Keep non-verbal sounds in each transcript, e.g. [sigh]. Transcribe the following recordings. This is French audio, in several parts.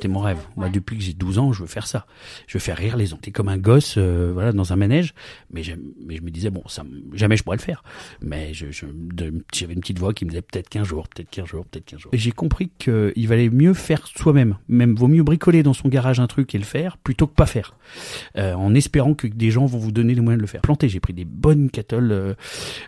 C'était mon rêve. Moi, depuis que j'ai 12 ans, je veux faire ça. Je veux faire rire les gens. T'es comme un gosse, euh, voilà, dans un manège. Mais, mais je me disais, bon, ça, jamais je pourrais le faire. Mais je, je, j'avais une petite voix qui me disait peut-être qu'un jour, peut-être qu'un jour, peut-être qu'un jour. Et j'ai compris qu'il valait mieux faire soi-même. Même vaut mieux bricoler dans son garage un truc et le faire plutôt que pas faire. Euh, en espérant que des gens vont vous donner les moyens de le faire. Planter, j'ai pris des bonnes cattles, euh,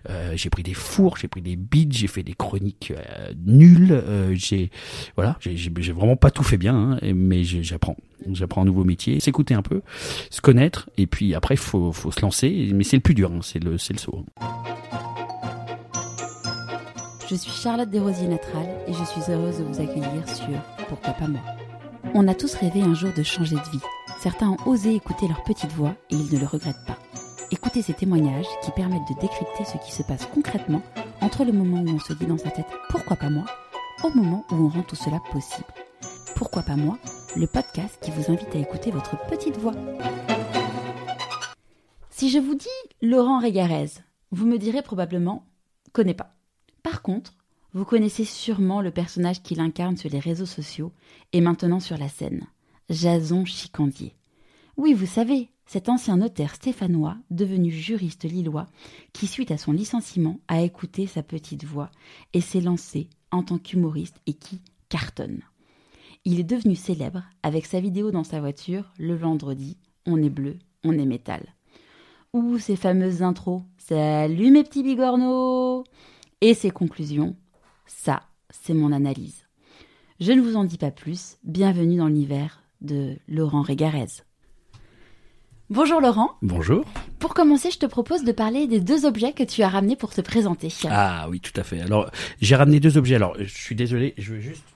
euh, j'ai pris des fours, j'ai pris des bides, j'ai fait des chroniques euh, nulles. Euh, j'ai, voilà, j'ai, j'ai vraiment pas tout fait bien. Hein mais j'apprends. J'apprends un nouveau métier, s'écouter un peu, se connaître, et puis après, faut, faut se lancer. Mais c'est le plus dur, hein, c'est le, le saut. Je suis Charlotte Desrosiers Natral et je suis heureuse de vous accueillir sur Pourquoi pas moi. On a tous rêvé un jour de changer de vie. Certains ont osé écouter leur petite voix et ils ne le regrettent pas. Écoutez ces témoignages qui permettent de décrypter ce qui se passe concrètement entre le moment où on se dit dans sa tête pourquoi pas moi? au moment où on rend tout cela possible. Pourquoi pas moi Le podcast qui vous invite à écouter votre petite voix. Si je vous dis Laurent Régarez, vous me direz probablement connais pas. Par contre, vous connaissez sûrement le personnage qu'il incarne sur les réseaux sociaux et maintenant sur la scène, Jason Chicandier. Oui, vous savez, cet ancien notaire stéphanois, devenu juriste lillois, qui suite à son licenciement a écouté sa petite voix et s'est lancé en tant qu'humoriste et qui cartonne. Il est devenu célèbre avec sa vidéo dans sa voiture le vendredi On est bleu, on est métal. Ou ses fameuses intros Salut mes petits bigorneaux Et ses conclusions Ça, c'est mon analyse. Je ne vous en dis pas plus, bienvenue dans l'univers de Laurent Régarez. Bonjour Laurent. Bonjour. Pour commencer, je te propose de parler des deux objets que tu as ramenés pour te présenter. Ah oui, tout à fait. Alors, j'ai ramené deux objets. Alors, je suis désolé, je veux juste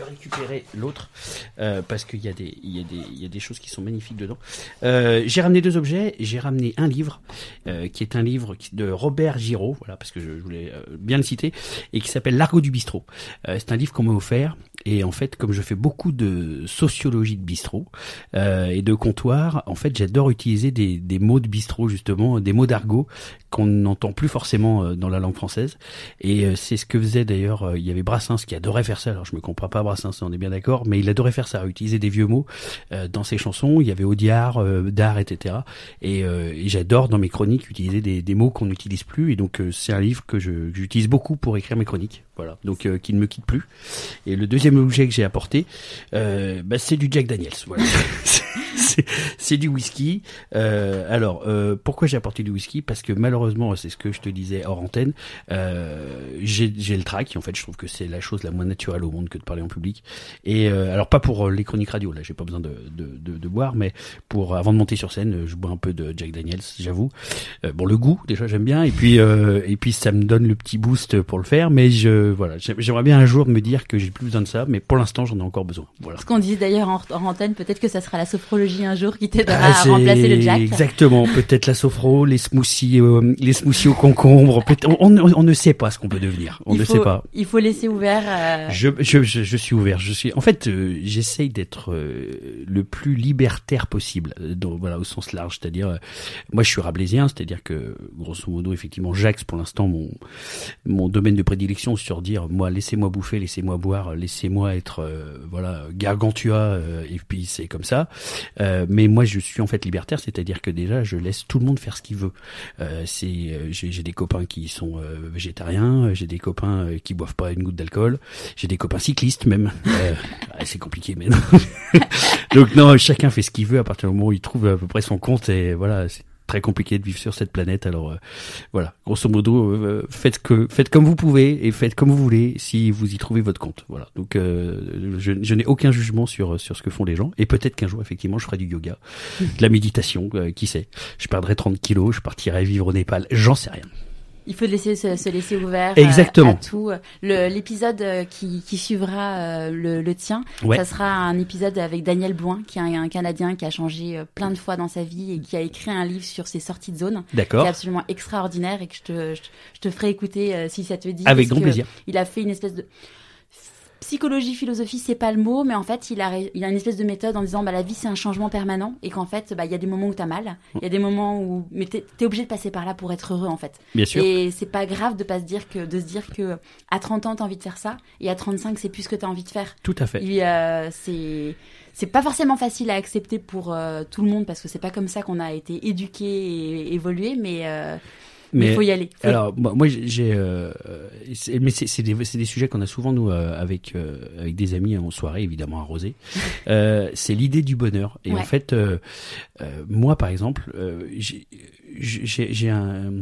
récupérer l'autre euh, parce qu'il y a des y y a des choses qui sont magnifiques dedans. Euh, j'ai ramené deux objets. J'ai ramené un livre euh, qui est un livre de Robert Giraud, voilà parce que je, je voulais bien le citer et qui s'appelle L'argot du bistrot. C'est un livre qu'on m'a offert et en fait comme je fais beaucoup de sociologie de bistrot euh, et de comptoir, en fait j'adore utiliser des des mots de bistrot justement, des mots d'argot qu'on n'entend plus forcément dans la langue française et c'est ce que faisait d'ailleurs il y avait Brassens qui adorait faire ça. Alors je me comprends pas Brassens, on est bien d'accord, mais il adorait faire ça, utiliser des vieux mots euh, dans ses chansons. Il y avait Audiard, euh, Dard, etc. Et, euh, et j'adore dans mes chroniques utiliser des, des mots qu'on n'utilise plus. Et donc euh, c'est un livre que j'utilise beaucoup pour écrire mes chroniques. Voilà, donc euh, qui ne me quitte plus. Et le deuxième objet que j'ai apporté, euh, bah, c'est du Jack Daniels. [laughs] c'est du whisky. Euh, alors, euh, pourquoi j'ai apporté du whisky? Parce que malheureusement, c'est ce que je te disais hors antenne, euh, j'ai le trac. En fait, je trouve que c'est la chose la moins naturelle au monde que de parler en public. Et euh, alors, pas pour les chroniques radio, là, j'ai pas besoin de, de, de, de, boire, mais pour avant de monter sur scène, je bois un peu de Jack Daniels, j'avoue. Euh, bon, le goût, déjà, j'aime bien. Et puis, euh, et puis, ça me donne le petit boost pour le faire. Mais je, voilà, j'aimerais bien un jour me dire que j'ai plus besoin de ça, mais pour l'instant, j'en ai encore besoin. Voilà. Ce qu'on disait d'ailleurs en, en antenne, peut-être que ça sera la sophrologie un jour qui t'aidera ah, à remplacer le Jack. Exactement, peut-être la sophro, les smoothies, euh, les smoothies au concombre. On, on, on, ne sait pas ce qu'on peut devenir. On il ne faut, sait pas. Il faut laisser ouvert. Euh... Je, je, je, je, suis ouvert. Je suis. En fait, euh, j'essaye d'être euh, le plus libertaire possible. Donc voilà, au sens large, c'est-à-dire, euh, moi, je suis rablaisien, c'est-à-dire que grosso modo, effectivement, j'axe pour l'instant mon mon domaine de prédilection sur dire, moi, laissez-moi bouffer, laissez-moi boire, laissez-moi être, euh, voilà, gargantua, et puis c'est comme ça. Mais moi, je suis en fait libertaire, c'est-à-dire que déjà je laisse tout le monde faire ce qu'il veut. Euh, c'est euh, j'ai des copains qui sont euh, végétariens, j'ai des copains euh, qui boivent pas une goutte d'alcool, j'ai des copains cyclistes même. Euh, [laughs] c'est compliqué mais non. [laughs] Donc non, chacun fait ce qu'il veut à partir du moment où il trouve à peu près son compte et voilà, très compliqué de vivre sur cette planète. Alors euh, voilà, grosso modo, euh, faites que faites comme vous pouvez et faites comme vous voulez si vous y trouvez votre compte. Voilà. Donc euh, je, n'ai aucun jugement sur sur ce que font les gens et peut-être qu'un jour effectivement je ferai du yoga, de la méditation, euh, qui sait. Je perdrai 30 kilos, je partirai vivre au Népal, j'en sais rien. Il faut laisser se, se laisser ouvert Exactement. à tout. L'épisode qui, qui suivra euh, le, le tien, Ouais. ça sera un épisode avec Daniel Blouin, qui est un, un Canadien qui a changé euh, plein de fois dans sa vie et qui a écrit un livre sur ses sorties de zone, D'accord. absolument extraordinaire et que je te, je, te- je te ferai écouter euh, si ça te dit. Avec grand plaisir. Il a fait une espèce de psychologie, philosophie, c'est pas le mot, mais en fait, il a, il a une espèce de méthode en disant, bah, la vie, c'est un changement permanent, et qu'en fait, bah, il y a des moments où t'as mal, il y a des moments où, mais t'es es obligé de passer par là pour être heureux, en fait. Bien sûr. Et c'est pas grave de pas se dire que, de se dire que, à 30 ans, t'as envie de faire ça, et à 35, c'est plus ce que t'as envie de faire. Tout à fait. Il, euh, c'est, c'est pas forcément facile à accepter pour euh, tout le monde, parce que c'est pas comme ça qu'on a été éduqué et évolué, mais, euh, mais il faut y aller. Faut- Alors moi, moi, j'ai, euh, mais c'est c'est des, des sujets qu'on a souvent nous euh, avec euh, avec des amis en soirée, évidemment arrosés. [laughs] euh, c'est l'idée du bonheur. Et Ouais. en fait, euh, euh, moi par exemple, euh, j'ai un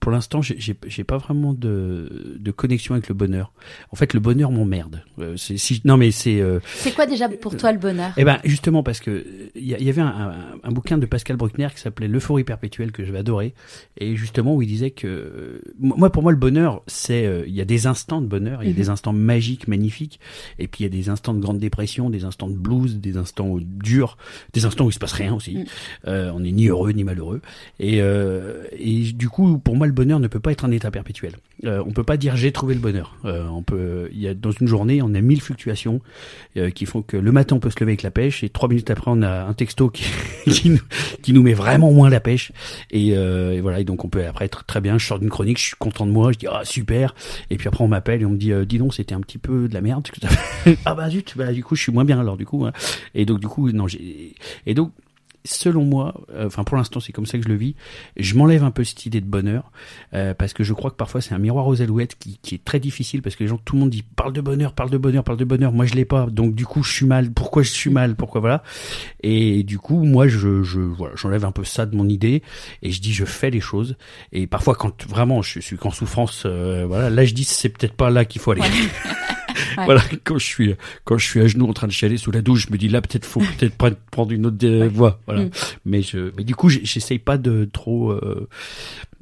pour l'instant, j'ai- pas vraiment de, de connexion avec le bonheur. En fait, le bonheur m'emmerde. Euh, c'est- si, non, mais c'est euh, c'est quoi déjà pour toi le bonheur? Eh ben justement parce que il y, il y avait un, un, un bouquin de Pascal Bruckner qui s'appelait L'euphorie perpétuelle que j'avais adoré et justement où il disait que euh, moi pour moi le bonheur c'est euh, il y a des instants de bonheur, il y a Mhm. des instants magiques, magnifiques et puis il y a des instants de grande dépression, des instants de blues, des instants durs, des instants où il se passe rien aussi. Euh, on n'est ni heureux ni malheureux et euh, et du coup pour moi le bonheur ne peut pas être un état perpétuel. Euh, on peut pas dire j'ai trouvé le bonheur. Euh, dans une journée on a mille fluctuations euh, qui font que le matin on peut se lever avec la pêche et trois minutes après on a un texto [laughs] qui, nous, met vraiment moins la pêche et, euh, et voilà et donc on peut après être très bien je sors d'une chronique je suis content de moi je dis ah super et puis après on m'appelle et on me dit dis donc c'était un petit peu de la merde [laughs] ah bah zut bah du coup je suis moins bien alors du coup hein. et donc du coup non j'ai et donc selon moi, euh, enfin pour l'instant c'est comme ça que je le vis, je m'enlève un peu cette idée de bonheur euh, parce que je crois que parfois c'est un miroir aux alouettes qui, qui est très difficile parce que les gens, tout le monde dit parle de bonheur, parle de bonheur, parle de bonheur. Moi je l'ai pas, donc du coup je suis mal. Pourquoi je suis mal? Pourquoi voilà Et du coup moi je, je voilà, j'enlève un peu ça de mon idée et je dis je fais les choses. Et parfois quand vraiment je suis qu'en souffrance, euh, voilà, là je dis c'est peut-être pas là qu'il faut aller. Ouais. [laughs] Voilà, [laughs] quand je suis quand je suis à genoux en train de chialer sous la douche, je me dis là peut-être faut [laughs] peut-être prendre- une autre euh, voie. Voilà. Mm. Mais je mais du coup j'essaye pas de trop euh,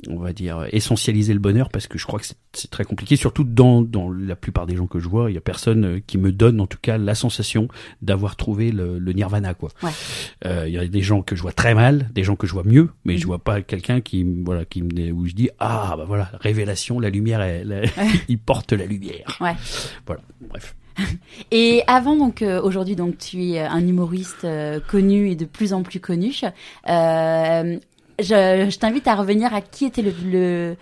on va dire essentialiser le bonheur parce que je crois que c'est- très compliqué surtout dans dans la plupart des gens que je vois, il y a personne euh, qui me donne en tout cas la sensation d'avoir trouvé le, le nirvana quoi. Ouais. Euh, il y a des gens que je vois très mal, des gens que je vois mieux, mais Mhm. je vois pas quelqu'un qui voilà qui me où je dis ah bah voilà, révélation, la lumière elle, [laughs] il porte la lumière. Ouais. Voilà, bref. [laughs] Et avant donc euh, aujourd'hui donc tu es un humoriste euh, connu et de plus en plus connu. Euh, je t'invite à revenir à qui était le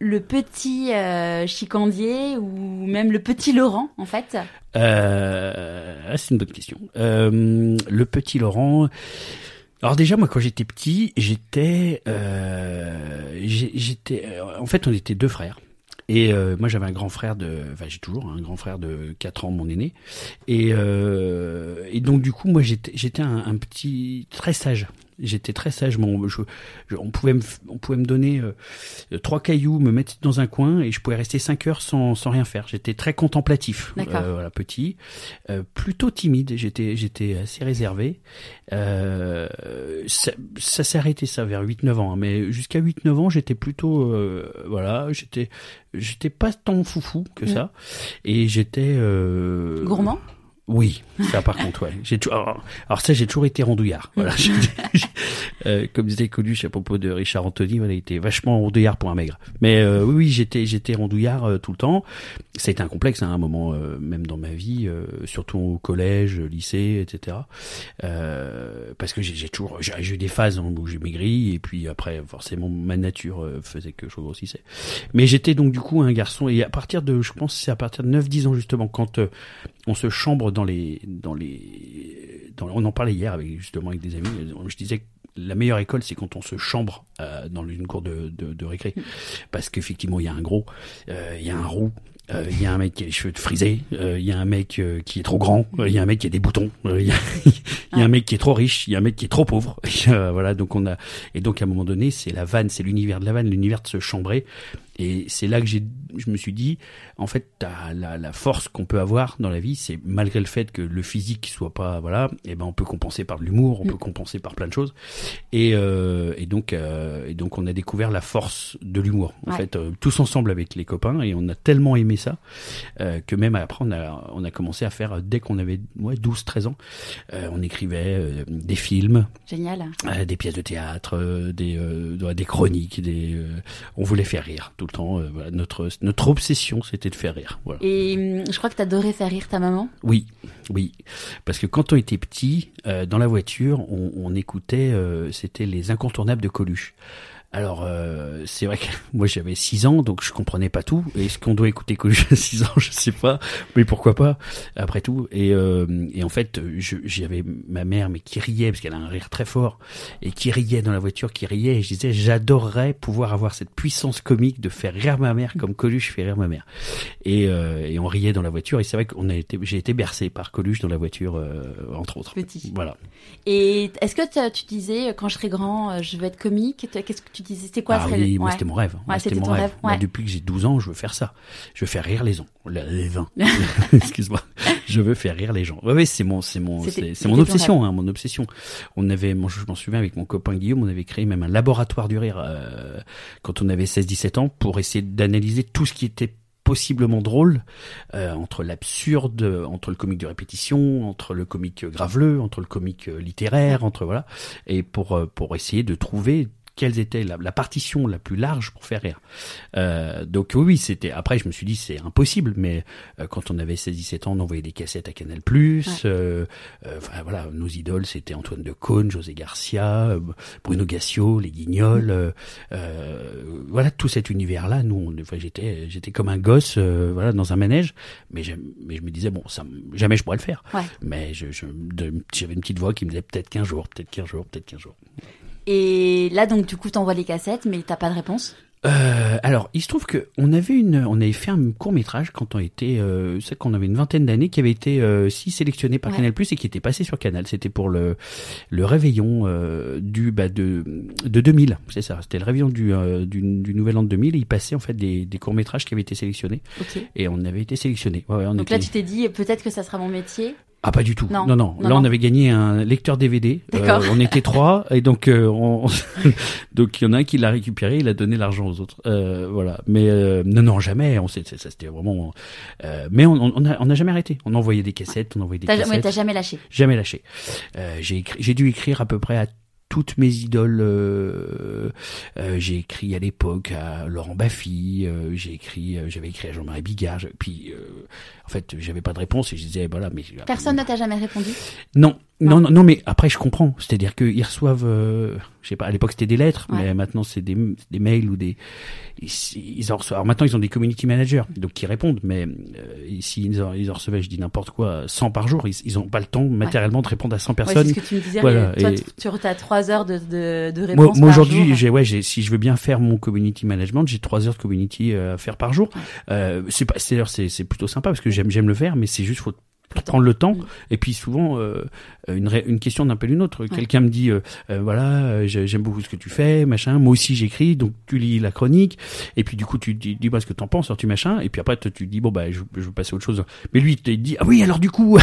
le, petit euh, chicandier ou même le petit Laurent en fait. Euh, ah, c'est une bonne question. Euh, le petit Laurent. Alors déjà moi quand j'étais petit j'étais euh, en fait on était deux frères et moi j'avais un grand frère de enfin j'ai toujours un grand frère de 4 ans mon aîné et et donc du coup moi j'étais j'étais un petit très sage j'étais très sage mon je, je- on pouvait me on pouvait me donner euh, trois cailloux me mettre dans un coin et je pouvais rester cinq heures sans sans rien faire j'étais très contemplatif. Euh, voilà petit euh, plutôt timide j'étais j'étais assez réservé euh, ça, ça s'est arrêté ça vers 8-9 ans hein, mais jusqu'à 8-9 ans j'étais plutôt euh, voilà j'étais j'étais pas tant foufou que Mm. ça et j'étais euh, Gourmand? Oui, ça par contre, ouais. J'ai toujours, alors, alors ça, j'ai toujours été rondouillard. Voilà. [laughs] [laughs] euh, comme disait Coluche à propos de Richard Anthony, voilà, il était vachement rondouillard pour un maigre. Mais euh, oui, oui, j'étais, j'étais rondouillard euh, tout le temps. Ça a été un complexe, hein, à un moment, euh, même dans ma vie, euh, surtout au collège, lycée, etc. Euh, parce que j'ai, j'ai toujours, j'ai, eu des phases où j'ai maigri, et puis après, forcément, ma nature euh, faisait que je grossissais. Mais j'étais donc du coup un garçon, et à partir de, je pense, c'est à partir de 9-10 ans justement, quand euh, on se chambre dans les dans les on en parlait hier avec justement avec des amis je disais que la meilleure école c'est quand on se chambre euh, dans une cour de, de, de récré parce qu'effectivement il y a un gros euh, il y a un roux euh, il y a un mec qui a les cheveux frisés, euh, il y a un mec qui est trop grand, il y a un mec qui a des boutons, [laughs] il y a, un mec qui est trop riche, il y a un mec qui est trop pauvre. [laughs] Voilà, a et donc à un moment donné, c'est la vanne, c'est l'univers de la vanne, l'univers de se chambrer. Et c'est là que j'ai, je me suis dit, en fait, t'as la, la force qu'on peut avoir dans la vie, c'est malgré le fait que le physique soit pas, voilà, et ben on peut compenser par de l'humour, on Mm. peut compenser par plein de choses. Et, euh, et donc, euh, et donc on a découvert la force de l'humour, en Ouais. fait, euh, tous ensemble avec les copains, et on a tellement aimé ça euh, que même après on a, on a commencé à faire dès qu'on avait ouais, 12-13 ans, euh, on écrivait euh, des films, Génial. euh, des pièces de théâtre, des, euh, des chroniques, des, euh, on voulait faire rire tout le temps. Euh, voilà, notre notre obsession, c'était de faire rire. Voilà. Et hum, je crois que t'adorais faire rire ta maman? Oui, oui, parce que quand on était petit, euh, dans la voiture, on, on écoutait, euh, c'était les incontournables de Coluche. Alors, euh, c'est vrai que [laughs] moi j'avais 6 ans, donc je comprenais pas tout. Est-ce qu'on doit écouter Coluche à 6 ans? Je sais pas, mais pourquoi pas, après tout. Et, euh, et en fait, j'avais ma mère, mais qui riait, parce qu'elle a un rire très fort, et qui riait dans la voiture, qui riait, et je disais, j'adorerais pouvoir avoir cette puissance comique de faire rire ma mère comme Coluche fait rire ma mère. Et, euh, et on riait dans la voiture, et c'est vrai qu'on a été, j'ai été bercé par Coluche dans la voiture, euh, entre autres. Petit. Voilà. Et est-ce que tu disais, quand je serai grand, je vais être comique? Qu'est-ce que tu disais C'était quoi Ah oui, moi c'était mon rêve. Moi, c'était mon rêve. rêve, Moi, ouais. depuis que j'ai 12 ans, je veux faire ça. Je veux faire rire les gens. Les gens. [laughs] [laughs] Excuse-moi. Je veux faire rire les gens. Ouais, ouais, c'est mon, c'est mon, c'est mon obsession, hein, mon obsession. On avait, moi, je m'en souviens avec mon copain Guillaume, on avait créé même un laboratoire du rire euh, quand on avait 16-17 ans pour essayer d'analyser tout ce qui était possiblement drôle euh, entre l'absurde, entre le comique de répétition, entre le comique graveleux, entre le comique euh, littéraire, entre voilà, et pour pour essayer de trouver quelles étaient la, la partition la plus large pour faire rire. Euh, donc oui, c'était. Après, je me suis dit c'est impossible, mais euh, quand on avait 16-17 ans, on envoyait des cassettes à Canal+. Euh, euh, enfin voilà, nos idoles c'était Antoine de Caunes, José Garcia, euh, Bruno Gassio, les Guignols. euh, euh, voilà tout cet univers-là. Nous, on, enfin, j'étais j'étais comme un gosse, euh, voilà, dans un manège, mais, mais je me disais bon, ça, jamais je pourrais le faire. Ouais. Mais je, je, j'avais une petite voix qui me disait peut-être qu'un jour, peut-être qu'un jour, peut-être qu'un jour. Et là, donc, du coup, t'envoies les cassettes, mais t'as pas de réponse. Euh, alors, il se trouve que on avait une, on avait fait un court métrage quand on était, euh, c'est qu'on avait une vingtaine d'années, qui avait été euh, si sélectionné par Ouais. Canal Plus et qui était passé sur Canal. C'était pour le le réveillon euh, du bah de de 2000, c'est ça. C'était le réveillon du, euh, du du Nouvel An de 2000. Et il passait en fait des des courts métrages qui avaient été sélectionnés Ok. et on avait été sélectionné. Ouais, ouais, on Donc était- là, tu t'es dit, peut-être que ça sera mon métier. Ah pas du tout. Non. Non non. Non, Là non. on avait gagné un lecteur DVD. D'accord. on était trois et donc euh, on... [laughs] donc il y en a un qui l'a récupéré, il a donné l'argent aux autres. Euh, voilà. Mais euh, non non jamais. On ça c'était vraiment. Euh, mais on on a, on a jamais arrêté. On envoyait des cassettes, on envoyait des cassettes. ouais, t'as jamais lâché. Jamais lâché. Euh, j'ai écrit, j'ai dû écrire à peu près à toutes mes idoles. euh, euh, j'ai écrit à l'époque à Laurent Baffy. euh, j'ai écrit, euh, j'avais écrit à Jean-Marie Bigard. je- Puis euh, en fait, j'avais pas de réponse et je disais voilà mais Personne ne t'a jamais répondu. non, Non. non, mais après je comprends. C'est-à-dire qu'ils reçoent, euh, je sais pas, à l'époque c'était des lettres, Ouais. mais maintenant c'est des, des mails ou des. Ils, ils en reçoivent. Alors maintenant ils ont des community managers, donc qui répondent. Mais euh, si ils en, ils en recevaient, je dis n'importe quoi, 100 par jour, ils, ils ont pas le temps matériellement de répondre à 100 Ouais, personnes. c'est ce que tu me disais. Voilà, Toi, et- tu as trois heures de, de, de moi, réponse moi par aujourd'hui, jour. j'ai ouais, j'ai si je veux bien faire mon community management, j'ai trois heures de community euh, à faire par jour. Euh, c'est pas, c'est d'ailleurs, c'est c'est plutôt sympa parce que j'aime j'aime le faire, mais c'est juste faut prendre le temps. Mm. et puis souvent euh, une ré- une question d'un peu une autre. Quelqu'un me dit euh, euh, voilà euh, j'ai- j'aime beaucoup ce que tu fais machin. Moi aussi j'écris donc tu lis la chronique. Et puis du coup tu dis dis moi ce que t'en penses alors tu machin. Et puis après tu dis bon bah je, je veux passer à autre chose. Mais lui il te dit ah oui alors du coup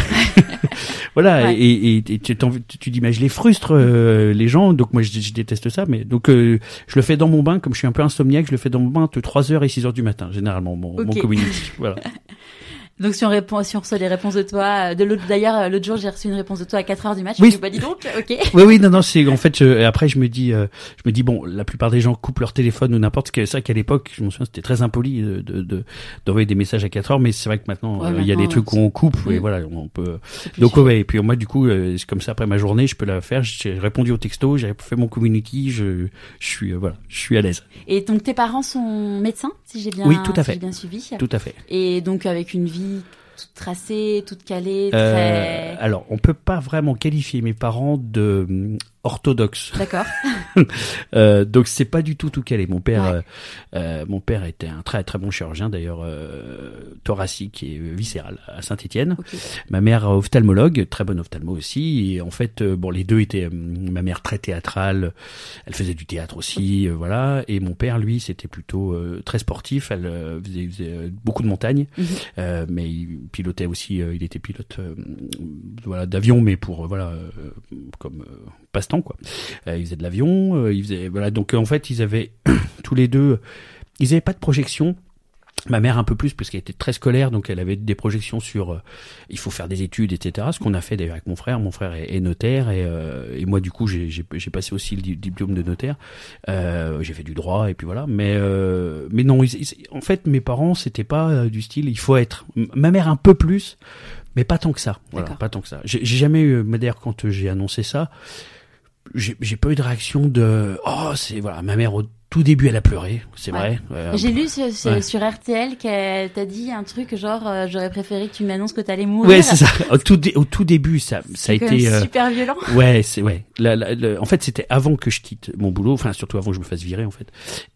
[laughs] voilà Ouais. et, et, et tu, dis mais je les frustre euh, les gens. Donc moi je, je déteste ça mais donc euh, je le fais dans mon bain comme je suis un peu insomniaque je le fais dans mon bain entre 3h et 6h du matin généralement mon, mon Ok. community voilà [laughs] Donc si on répond, si on reçoit les réponses de toi, euh, de l'autre d'ailleurs euh, l'autre jour j'ai reçu une réponse de toi à 4 heures du match. Oui. Je me dis bah dis donc, ok. Oui, oui, non, non, c'est en fait. Je, après, je me dis, euh, je me dis bon, la plupart des gens coupent leur téléphone ou n'importe ce que ça qu'à l'époque, je me souviens, c'était très impoli de de- de- d'envoyer des messages à 4 heures, mais c'est vrai que maintenant, Ouais, euh, il y a des trucs où on coupe et voilà, on peut. Donc ouais, et puis moi, du coup, euh, c'est comme ça après ma journée, je peux la faire. J'ai répondu au texto, j'ai fait mon community, je, je suis, voilà, je suis à l'aise. Et donc tes parents sont médecins, si j'ai bien, Oui, tout à fait. j'ai bien suivi. Tout à fait. Et donc avec une vie toute tracée, toute calée, Euh, très. alors, on peut pas vraiment qualifier mes parents de hum, orthodoxes. D'accord. [laughs] Euh, donc c'est pas du tout tout calé. Mon père, Ouais. euh, euh, mon père était un très très bon chirurgien d'ailleurs euh, thoracique et viscéral à Saint-Étienne. Ma mère ophtalmologue, très bonne ophtalmo aussi. Et en fait, euh, bon les deux étaient. euh, ma mère très théâtrale, elle faisait du théâtre aussi, euh, voilà. Et mon père lui c'était plutôt euh, très sportif. Elle faisait, il faisait, beaucoup de montagnes, Mhm. euh, mais il pilotait aussi. euh, il était pilote voilà d'avion, mais pour voilà euh, comme euh, passe-temps quoi. Euh, il faisait de l'avion, euh, il faisait voilà donc euh, en fait ils avaient [clears throat] tous les deux ils avaient pas de projection Ma mère un peu plus parce qu'elle était très scolaire, donc elle avait des projections sur il faut faire des études, etc. Ce qu'on a fait d'ailleurs avec mon frère. Mon frère est, est notaire et, et moi du coup j'ai passé aussi le di- diplôme de notaire. J'ai fait du droit et puis voilà. Mais mais non, ils- ils- en fait mes parents c'était pas du style il faut être. Ma mère un peu plus, mais pas tant que ça. Voilà, pas tant que ça. J'ai jamais eu. D'ailleurs quand j'ai annoncé ça, j'ai pas eu de réaction de oh c'est voilà ma mère tout début elle a pleuré c'est Ouais. vrai. Euh, J'ai lu sur, sur- Ouais. sur RTL qu'elle t'a dit un truc genre euh, j'aurais préféré que tu m'annonces que t'allais mourir. Ouais, c'est ça. [laughs] Au tout, dé- au tout début, ça, ça a quand été. même euh, super violent. [laughs] Ouais, c'est ouais. La- la- le- en fait, c'était avant que je quitte mon boulot, enfin surtout avant que je me fasse virer en fait.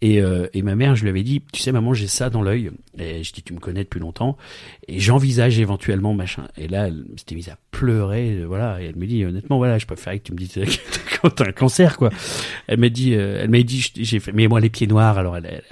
Et, et ma mère, je lui avais dit, tu sais maman, j'ai ça dans l'œil. Et je dis, tu me connais depuis longtemps, et j'envisage éventuellement machin. Et là, elle s'était mise à pleurer, voilà. Et elle me dit, honnêtement, voilà, je préférais que tu me dises [laughs] quand t'as un cancer, quoi. Elle m'a dit, elle m'a dit, j'ai fait, mais moi les pieds noirs, alors elle, est,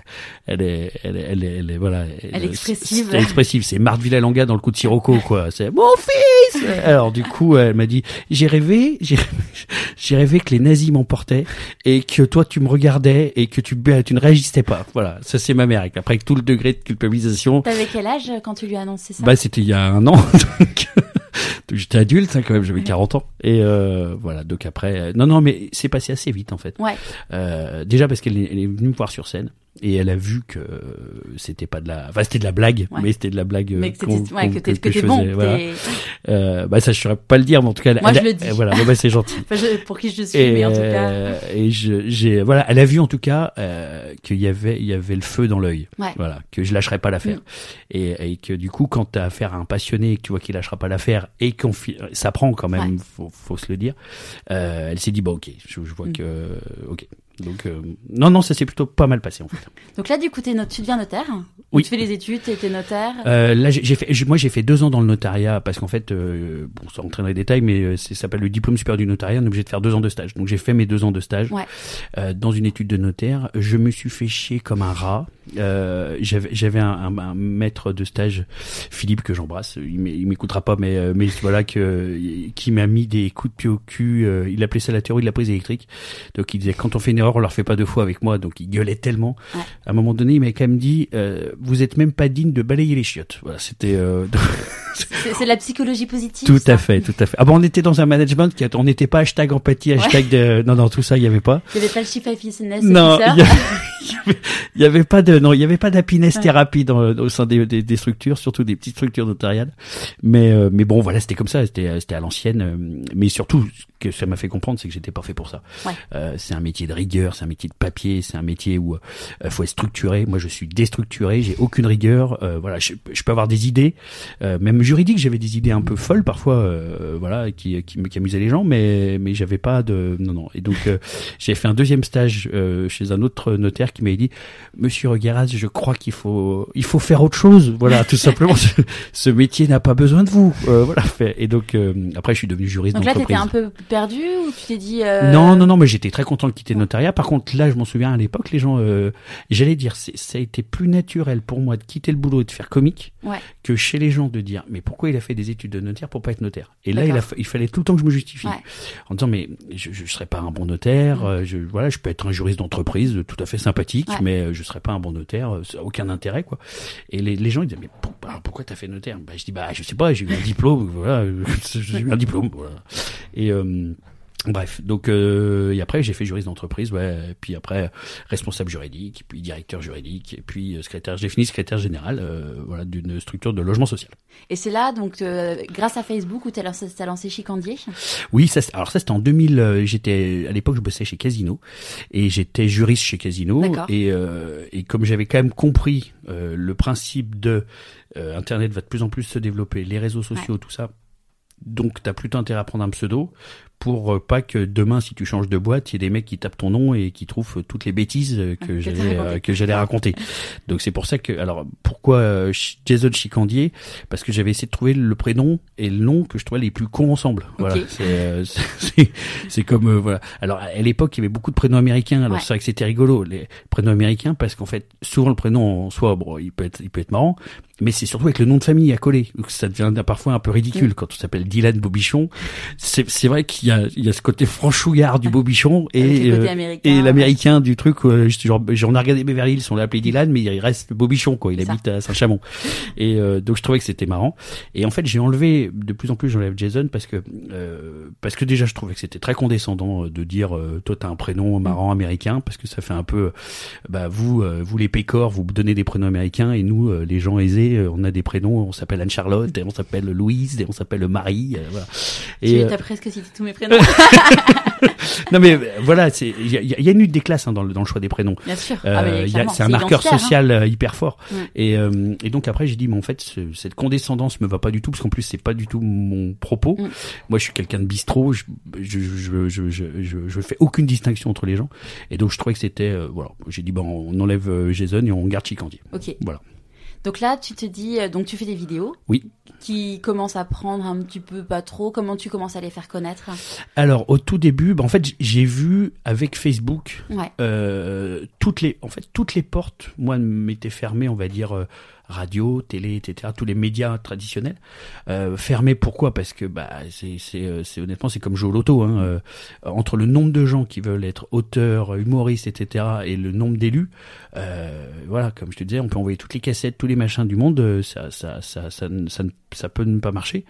elle est, elle est, elle est- voilà. Elle est expressive. C'est expressive. C'est Marthe Villalonga dans le coup de Sirocco, quoi. C'est mon fils. Alors du coup, elle m'a dit, j'ai rêvé, j'ai, rêvé que les nazis m'emportaient et que toi tu me regardais et que tu, tu ne réagissais pas. Voilà, ça c'est ma mère. Après avec tout le degré de culpabilisation, T'avais quel âge quand tu lui as annoncé ça? Bah c'était il y a un an. [laughs] donc [laughs] j'étais adulte hein, quand même, j'avais 40 ans. Et euh, voilà, donc après, euh, non non, mais c'est passé assez vite en fait. Ouais. Euh, déjà parce qu'elle est, elle est venue me voir sur scène et elle a vu que euh, c'était pas de la, enfin c'était de la blague, Ouais. mais c'était de la blague. euh, Mais que t'étais ouais, que que que je bon. faisais, voilà. Euh, bah ça je saurais pas le dire, mais en tout cas, Moi, elle- je le dis. euh, Voilà, bon, bah c'est gentil. [laughs] Enfin, je- pour qui je suis, Et, mais en tout cas. euh, et j'ai, voilà, elle a vu en tout cas euh, qu'il y avait, il y avait le feu dans l'œil. Ouais. Voilà, que je lâcherais pas l'affaire. Mm. Et, et que du coup, quand t'as affaire à un passionné et que tu vois qu'il lâchera pas l'affaire et qu'on, ça prend quand même, faut, faut se le dire. Euh, elle s'est dit, bah ok, je, je vois Mm. que, ok. Donc euh, non, non, ça s'est plutôt pas mal passé en fait. Donc là, du coup, no- tu deviens notaire. Oui. Tu fais les études, t'es t'es notaire. Euh, là, j'ai fait, moi, j'ai fait deux ans dans le notariat parce qu'en fait, euh, bon, ça rentre dans les détails, mais euh, ça s'appelle le diplôme supérieur du notariat. On est obligé de faire deux ans de stage. Donc, j'ai fait mes deux ans de stage Ouais. euh, dans une étude de notaire. Je me suis fait chier comme un rat. Euh, j'avais, j'avais un, un- un maître de stage, Philippe, que j'embrasse. Il m'é- il m'écoutera pas, mais, euh, mais voilà que qui m'a mis des coups de pied au cul. euh, il appelait ça la théorie de la prise électrique. Donc, il disait quand on fait une erreur, on leur fait pas deux fois avec moi. Donc, il gueulait tellement. Ouais. À un moment donné, il m'a quand même dit, euh, vous êtes même pas digne de balayer les chiottes. Voilà, c'était. euh, [laughs] C'est la psychologie positive. tout ça. à fait, tout à fait. Ah bon, on était dans un management qui, on n'était pas hashtag empathie, hashtag de, non, non, tout ça, il y avait pas. Il y avait pas le chief happiness Non, [laughs] il y, avait, y avait pas de, non, il y avait pas d'happiness Ouais. thérapie dans, au sein des, des, des structures, surtout des petites structures notariales. Mais, euh, mais bon, voilà, c'était comme ça, c'était, c'était à l'ancienne. euh, Mais surtout, ce que ça m'a fait comprendre, c'est que j'étais pas fait pour ça. Ouais. Euh, c'est un métier de rigueur, c'est un métier de papier, c'est un métier où euh, faut être structuré. Moi, je suis déstructuré, j'ai aucune rigueur. Euh, voilà, je, je peux avoir des idées, euh, même juridiques. J'avais des idées un peu folles parfois, euh, voilà, qui, qui, qui amusaient les gens, mais mais j'avais pas de, non, non. Et donc, euh, j'ai fait un deuxième stage euh, chez un autre notaire qui m'avait dit, Monsieur Je crois qu'il faut, il faut faire autre chose. Voilà, tout simplement. [laughs] ce, ce métier n'a pas besoin de vous. Euh, voilà. fait. Et donc, euh, après, je suis devenu juriste Donc là, t'étais d'entreprise. un peu perdu ou tu t'es dit. euh, Non, non, non, mais j'étais très content de quitter le notariat. Par contre, là, je m'en souviens à l'époque, les gens, euh, j'allais dire, c'est- ça a été plus naturel pour moi de quitter le boulot et de faire comique Ouais. que chez les gens de dire, mais pourquoi il a fait des études de notaire pour pas être notaire? Et là, il, a, fallait tout le temps que je me justifie Ouais. en disant, mais je, je serais pas un bon notaire. Je, voilà, je peux être un juriste d'entreprise tout à fait sympathique, Ouais. mais je serais pas un bon notaire. euh, Ça a aucun intérêt, quoi. Et les, gens ils disaient, mais alors, pourquoi t'as fait notaire? Bah, je dis, bah, je sais pas, j'ai eu un diplôme, [laughs] voilà, [laughs] j'ai eu un diplôme, voilà. Et euh, Bref, donc euh, et après j'ai fait juriste d'entreprise, ouais, puis après responsable juridique, puis directeur juridique, et puis euh, secrétaire, j'ai fini secrétaire général, euh, voilà, d'une structure de logement social. Et c'est là, donc, euh, grâce à Facebook, où t'as lancé, t'as lancé Chicandier? Oui, ça, alors ça c'était en 2000. euh, j'étais à l'époque je bossais chez Casino et j'étais juriste chez Casino D'accord. et euh, et comme j'avais quand même compris euh, le principe de euh, Internet va de plus en plus se développer, les réseaux sociaux, tout ça. Donc t'as plutôt intérêt à prendre un pseudo pour euh, pas que demain si tu changes de boîte, il y ait des mecs qui tapent ton nom et qui trouvent euh, toutes les bêtises euh, Ah, que j'allais que j'allais raconter. Donc c'est pour ça que alors pourquoi Jason Chicandier? Parce que j'avais essayé de trouver le prénom et le nom que je trouvais les plus cons ensemble. Voilà, Ok. [laughs] c'est c'est comme euh, voilà. Alors à l'époque, il y avait beaucoup de prénoms américains. Alors Ouais. c'est vrai que c'était rigolo les prénoms américains parce qu'en fait, souvent le prénom en soi, bon, il peut être il peut être marrant, mais c'est surtout avec le nom de famille à coller. Donc ça devient parfois un peu Mm. ridicule quand on s'appelle Dylan Bobichon. C'est c'est vrai qu'il il y a, il y a ce côté franchouillard du Bobichon et le euh, et l'américain du truc. euh, j'en ai regardé Beverly Hills, on l'a appelé Dylan, mais il reste Bobichon quoi. Il ça. habite à Saint-Chamond. Et euh, donc je trouvais que c'était marrant. Et en fait, j'ai enlevé de plus en plus j'enlève Jason parce que euh, parce que déjà je trouvais que c'était très condescendant euh, de dire euh, toi t'as un prénom marrant américain parce que ça fait un peu bah vous euh, vous les pécores vous donnez des prénoms américains et nous euh, les gens aisés on a des prénoms on s'appelle Anne Charlotte et on s'appelle Louise et on s'appelle Marie euh, voilà. Tu Et, euh, as presque cité tous mes prénoms. [laughs] non mais euh, voilà c'est il y y a une lutte des classes hein, dans le dans le choix des prénoms. Bien sûr. Euh, Ah, c'est un marqueur hein. social euh, hyper fort. Mm. Et, euh, et donc après j'ai dit mais en fait ce- cette condescendance me va pas du tout parce qu'en plus c'est pas du tout mon propos. Mm. Moi je suis quelqu'un de bistrot, je je, je, je, je, fais aucune distinction entre les gens. Et donc je trouvais que c'était euh, voilà j'ai dit bon on enlève Jason et on garde Chicandier. Ok. Voilà. Donc là, tu te dis, euh, donc tu fais des vidéos. Oui. Qui commencent à prendre un petit peu, pas trop. Comment tu commences à les faire connaître Alors au tout début bah, en fait j'ai vu avec Facebook Ouais. euh, toutes les en fait toutes les portes moi m'étaient fermées on va dire euh, radio télé etc tous les médias traditionnels euh, fermés. Pourquoi? Parce que bah c'est c'est euh, c'est honnêtement c'est comme jouer au loto hein, euh, entre le nombre de gens qui veulent être auteurs humoristes etc et le nombre d'élus euh, voilà comme je te disais on peut envoyer toutes les cassettes tous les machins du monde euh, ça ça ça ça, ça, ça peut ne pas marcher.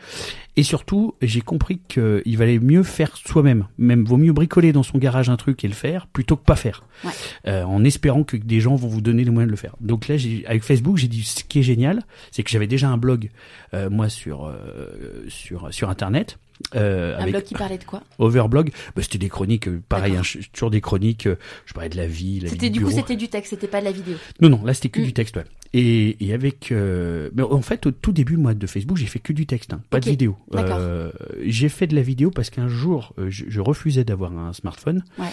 Et surtout j'ai compris qu'il valait mieux faire soi-même. Même vaut mieux bricoler dans son garage un truc et le faire plutôt que pas faire. Ouais. euh, en espérant que des gens vont vous donner les moyens de le faire. Donc là, avec Facebook, j'ai dit qui est génial, c'est que j'avais déjà un blog euh, moi sur euh, sur sur internet. Euh, Un avec blog qui parlait de quoi? Overblog, bah, c'était des chroniques, pareil, hein, toujours des chroniques. je parlais de la vie, la vie C'était du coup, c'était du texte, c'était pas de la vidéo? Non, non, là c'était que Mm. du texte, ouais. Et, et avec, euh, mais en fait, au tout début, moi, de Facebook, j'ai fait que du texte, hein, pas de vidéo. Euh, j'ai fait de la vidéo parce qu'un jour, euh, je, je refusais d'avoir un smartphone. Ouais.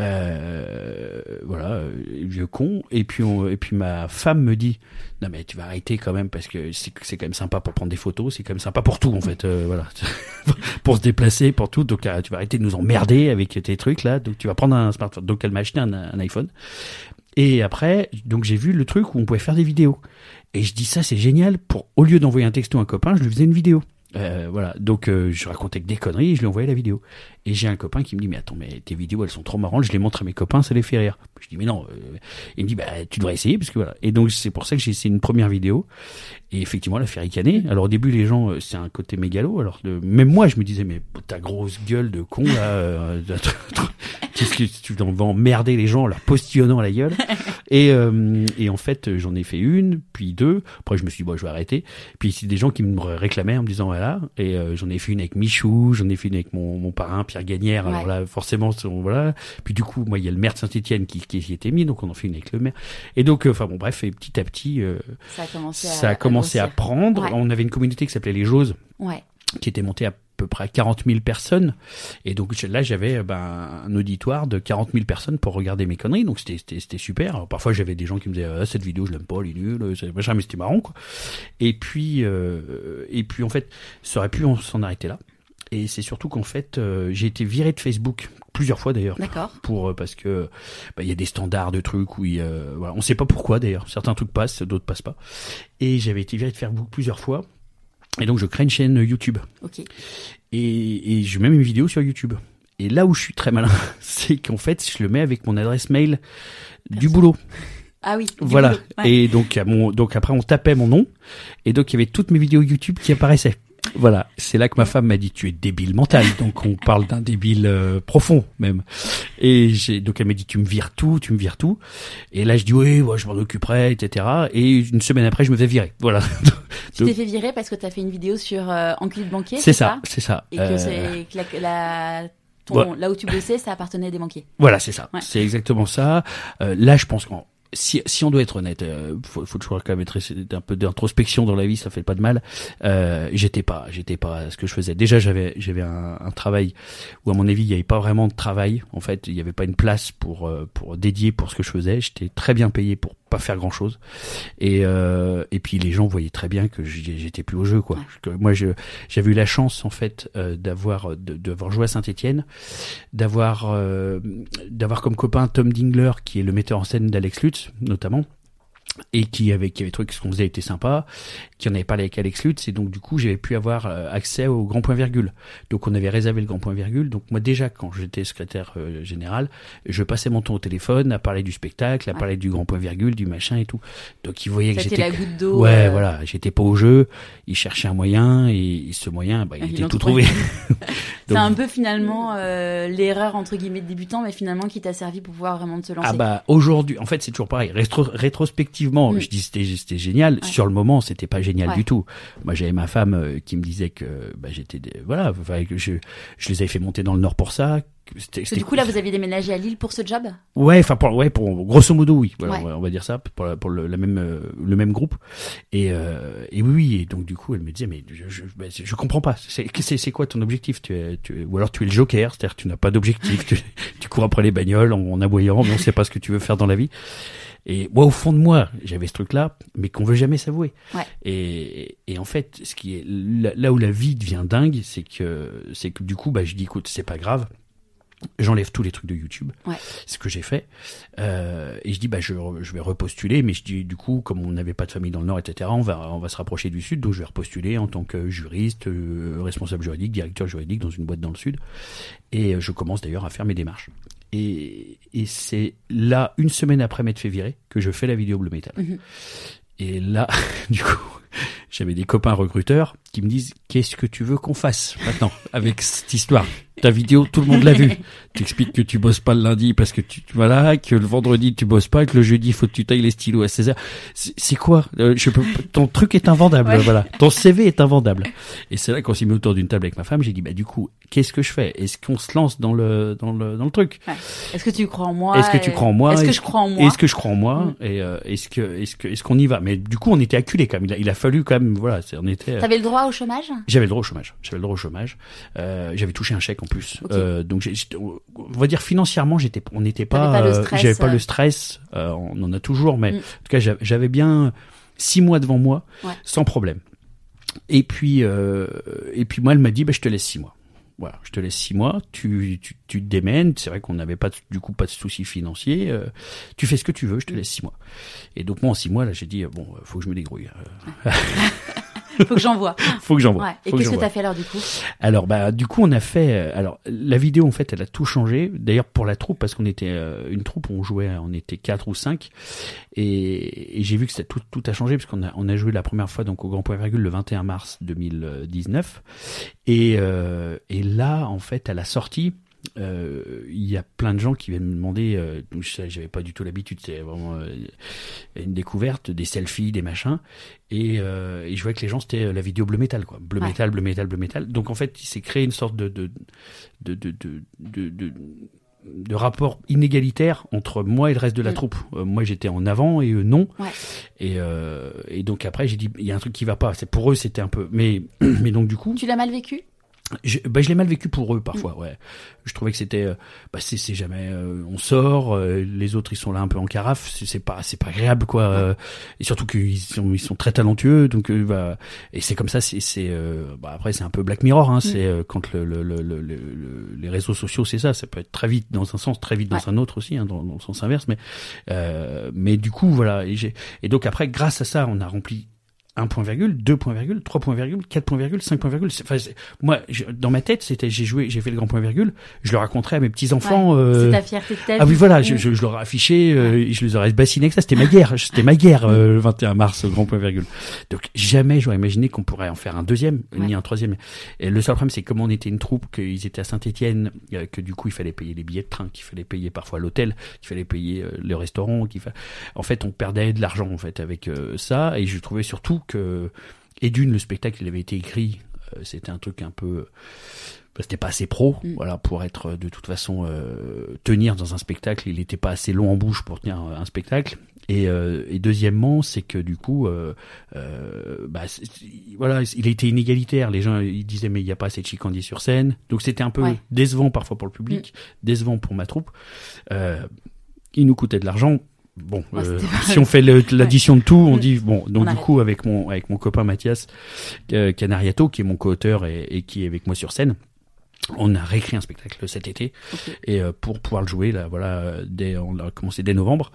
Euh, voilà, euh, vieux con. Et puis, on- et puis ma femme me dit, non mais tu vas arrêter quand même parce que c'est quand même sympa pour prendre des photos, c'est quand même sympa pour tout en fait, euh, voilà, [laughs] pour se déplacer, pour tout. Donc tu vas arrêter de nous emmerder avec tes trucs là. Donc tu vas prendre un smartphone. Donc elle m'a acheté un, un iPhone. Et après, donc j'ai vu le truc où on pouvait faire des vidéos. Et je dis ça, c'est génial. Pour au lieu d'envoyer un texto à un copain, je lui faisais une vidéo. Euh, voilà. Donc euh, je racontais que des conneries, et je lui envoyais la vidéo. Et j'ai un copain qui me dit mais attends mais tes vidéos elles sont trop marrantes, je les montre à mes copains, ça les fait rire. Je dis mais non. euh, Il me dit bah tu devrais essayer parce que voilà. Et donc c'est pour ça que j'ai essayé une première vidéo. Et effectivement elle a fait ricaner. Alors au début les gens euh, c'est un côté mégalo. Alors même moi je me disais mais ta grosse gueule de con là. euh, [laughs] Qu'est-ce que tu vas emmerder les gens en leur postillonnant la gueule et, euh, et en fait, j'en ai fait une, puis deux. Après, je me suis dit, bon, je vais arrêter. Puis c'est des gens qui me réclamaient en me disant, voilà. Et euh, j'en ai fait une avec Michou, j'en ai fait une avec mon, mon parrain, Pierre Gagnère. Alors là, forcément, c'est- voilà. Puis du coup, moi, il y a le maire de Saint-Etienne qui, qui y était mis, donc on en fait une avec le maire. Et donc, euh, enfin bon, bref, et petit à petit, euh, Ça a commencé à. ça a commencé à, grossir. prendre. Ouais. On avait une communauté qui s'appelait les Joses Ouais. qui était monté à peu près à 40 000 personnes. Et donc là, j'avais euh, ben, un auditoire de 40 000 personnes pour regarder mes conneries. Donc c'était super. Alors, parfois, j'avais des gens qui me disaient ah, cette vidéo, je l'aime pas, elle est nulle, machin, mais c'était marrant quoi. Et puis euh, et puis en fait, ça aurait pu on s'en arrêter là. Et c'est surtout qu'en fait, euh, j'ai été viré de Facebook plusieurs fois d'ailleurs D'accord. pour euh, parce que bah, il y a des standards de trucs où il, euh, voilà, on sait pas pourquoi d'ailleurs certains trucs passent d'autres passent pas et j'avais été viré de Facebook plusieurs fois et donc je crée une chaîne YouTube Ok. et, et je mets mes vidéos sur YouTube et là où je suis très malin [laughs] c'est qu'en fait je le mets avec mon adresse mail du boulot Ah oui. voilà boulot. Ouais. et donc mon donc après on tapait mon nom et donc il y avait toutes mes vidéos YouTube qui apparaissaient voilà, c'est là que ma femme m'a dit tu es débile mental, donc on parle d'un débile euh, profond même. Et j'ai donc elle m'a dit tu me vires tout, tu me vires tout. Et là je dis oui, ouais, je m'en occuperai, etc. Et une semaine après je me fais virer. Voilà, [laughs] Tu t'es fait virer parce que t'as fait une vidéo sur euh, Enculé de banquier. c'est ça, c'est ça. Et que Euh, c'est que la, la- ton- Ouais. là où tu bossais, ça appartenait à des banquiers. Voilà, c'est ça. Ouais. C'est exactement ça. Euh, là, je pense qu'on si, si on doit être honnête, euh, faut, faut toujours quand même être un peu d'introspection dans la vie, ça fait pas de mal. Euh, j'étais pas, j'étais pas à ce que je faisais. Déjà, j'avais, j'avais un, un travail où à mon avis, il y avait pas vraiment de travail. En fait, il y avait pas une place pour euh, pour dédier pour ce que je faisais. J'étais très bien payé pour pas faire grand chose. Et euh, et puis les gens voyaient très bien que j'étais plus au jeu, quoi. Ouais. Moi, je j'avais eu la chance en fait euh, d'avoir d'avoir joué à Saint-Étienne, d'avoir euh, d'avoir comme copain Tom Dingler qui est le metteur en scène d'Alex Lutz notamment et qui avait qui avait trouvé que ce qu'on faisait était sympa, qui en avait parlé avec Alex Lutz et donc du coup j'avais pu avoir euh, accès au grand point virgule. Donc on avait réservé le grand point virgule. Donc moi déjà quand j'étais secrétaire euh, général, je passais mon temps au téléphone à parler du spectacle, à parler du grand point virgule, du machin et tout. Donc ils voyaient que C'était j'étais la goutte d'eau. Ouais, euh, voilà, j'étais pas au jeu, ils cherchaient un moyen et ce moyen bah, il Ah, ils était tout trouvé. [laughs] [laughs] C'est un peu finalement euh, l'erreur entre guillemets de débutant, mais finalement qui t'a servi pour pouvoir vraiment te lancer. Ah bah aujourd'hui, en fait c'est toujours pareil. Rétro- rétrospectivement, Mm. je dis c'était c'était génial. Ouais. Sur le moment, c'était pas génial Ouais. du tout. Moi j'avais ma femme euh, qui me disait que bah, j'étais voilà, enfin, que je je les avais fait monter dans le nord pour ça. C'était, du coup là, vous aviez déménagé à Lille pour ce job Ouais, enfin pour ouais pour grosso modo oui, voilà, Ouais. on, va, on va dire ça pour, la- pour le, la même euh, le même groupe. Et euh, et oui et donc du coup elle me disait mais je je, je comprends pas. C'est quoi ton objectif? Tu es tu es- ou alors tu es le joker c'est-à-dire tu n'as pas d'objectif tu, [laughs] tu cours après les bagnoles en, en aboyant mais on sait pas ce que tu veux faire dans la vie. Et moi au fond de moi j'avais ce truc là mais qu'on veut jamais s'avouer. Ouais. et et en fait ce qui est là, là où la vie devient dingue c'est que c'est que du coup bah je dis écoute c'est pas grave J'enlève tous les trucs de YouTube, Ouais. c'est ce que j'ai fait, euh, et je dis bah je, je vais repostuler, mais je dis du coup comme on n'avait pas de famille dans le Nord, etc. On va on va se rapprocher du Sud, donc je vais repostuler en tant que juriste, euh, responsable juridique, directeur juridique dans une boîte dans le Sud, et euh, je commence d'ailleurs à faire mes démarches. Et, et c'est là une semaine après m'être fait virer que je fais la vidéo Bleu Métal. Mhm. Et là, [laughs] du coup, j'avais des copains recruteurs qui me disent qu'est-ce que tu veux qu'on fasse maintenant avec cette histoire? Ta vidéo, tout le monde l'a vue. [laughs] Tu expliques que tu bosses pas le lundi parce que tu voilà, que le vendredi tu bosses pas, que le jeudi faut que tu tailles les stylos à 16 heures. C'est c'est quoi? Euh, Je peux ton truc est invendable, Ouais. voilà. Ton [laughs] CV est invendable. Et c'est là qu'on s'est mis autour d'une table avec ma femme, j'ai dit bah du coup, qu'est-ce que je fais? Est-ce qu'on se lance dans le dans le dans le truc? Est-ce que tu crois en moi Est-ce que tu crois en moi? Est-ce que je crois en moi? est-ce que je crois en moi? Mm. Et euh, est-ce que est-ce que est-ce qu'on y va? Mais du coup, on était acculés quand même. Il a, il a fallu quand même. Voilà, c'est- on était. euh, T'avais le droit au chômage? J'avais le droit au chômage. J'avais le droit au chômage. Euh, j'avais touché un chèque en plus. Euh, donc, j'ai- on va dire financièrement, j'étais, on n'était pas. T'avais pas le euh, stress, j'avais pas le stress. on en a toujours, mais Mm. en tout cas, j'avais- bien six mois devant moi, Ouais. sans problème. Et puis, et puis moi, elle m'a dit, bah, je te laisse six mois. Voilà, je te laisse six mois, tu, tu, tu te démènes. C'est vrai qu'on n'avait pas de- du coup pas de soucis financiers. euh, tu fais ce que tu veux, je te laisse six mois. Et donc moi en six mois là, j'ai dit bon, faut que je me débrouille. [laughs] [laughs] Faut que j'envoie. faut que j'envoie. Ouais. Et qu'est-ce que t'as fait alors du coup? Alors bah du coup on a fait euh, alors la vidéo en fait elle a tout changé d'ailleurs pour la troupe parce qu'on était euh, une troupe on jouait on était quatre ou cinq et, et j'ai vu que ça, tout tout a changé parce qu'on a on a joué la première fois donc au Grand Point Virgule le 21 mars 2019 et euh, et là en fait à la sortie euh, il y a plein de gens qui viennent me demander, euh, j'avais pas du tout l'habitude, c'est vraiment euh, une découverte, des selfies, des machins, et, euh, et je voyais que les gens c'était la vidéo bleu métal quoi, bleu Ouais. métal, bleu métal, bleu métal. Donc en fait, il s'est créé une sorte de de de de de, rapport inégalitaire entre moi et le reste de la Mm. troupe. Euh, moi j'étais en avant et eux non. Ouais. Et, euh, et donc après j'ai dit il y a un truc qui va pas. C'est pour eux c'était un peu. Mais [clears throat] mais donc du coup Tu l'as mal vécu? Je, bah, je l'ai mal vécu pour eux parfois, ouais. Je trouvais que c'était, euh, bah, c'est, c'est jamais, euh, on sort, euh, les autres ils sont là un peu en carafe, c'est, c'est pas, c'est pas agréable quoi. euh, et surtout qu'ils sont, ils sont très talentueux, donc euh, bah, et c'est comme ça, c'est, c'est, euh, bah, après c'est un peu Black Mirror, hein, c'est euh, quand le, le, le, le- le- le- les réseaux sociaux c'est ça, ça peut être très vite dans un sens, très vite dans Ouais. un autre aussi, hein, dans, dans le sens inverse, mais, euh, mais du coup voilà, et j'ai, et donc après grâce à ça on a rempli un point virgule, deux points virgule, trois points virgule, quatre points virgule, cinq points virgule. C'est- Enfin, moi, je- dans ma tête, c'était j'ai joué, j'ai fait le grand point virgule. Je le raconterai à mes petits enfants. Ouais. euh, C'est ta fierté de ta vie. ah oui, voilà, je, je, je leur ai affiché, euh, je les aurais bassinés avec ça. C'était ma guerre, [laughs] c'était ma guerre euh, le 21 mars, au grand point virgule. Donc jamais j'aurais imaginé qu'on pourrait en faire un deuxième, ni un troisième. Et le seul problème, c'est que comme on était une troupe, qu'ils étaient à Saint-Étienne, que du coup il fallait payer les billets de train, qu'il fallait payer parfois l'hôtel, qu'il fallait payer euh, le restaurant, qu'il fa... en fait on perdait de l'argent en fait avec euh, ça. Et je trouvais surtout que et d'une le spectacle il avait été écrit, euh, c'était un truc un peu bah, c'était pas assez pro, Mm. voilà, pour être euh, de toute façon euh, tenir dans un spectacle. Il n'était pas assez long en bouche pour tenir un spectacle. Et, euh, et deuxièmement, c'est que du coup, euh, bah, voilà, il été inégalitaire. Les gens ils disaient mais il n'y a pas assez de chicandier sur scène, donc c'était un peu Ouais. décevant parfois pour le public, décevant pour ma troupe. Il nous coûtait de l'argent. Bon, Ouais, euh, si on fait l'addition de tout, on dit bon. Donc On du arrête. coup, avec mon avec mon copain Mathias euh, Canariato, qui est mon co-auteur et, et qui est avec moi sur scène, On a réécrit un spectacle cet été. Et euh, pour pouvoir le jouer là, voilà, euh, dès on a commencé dès novembre.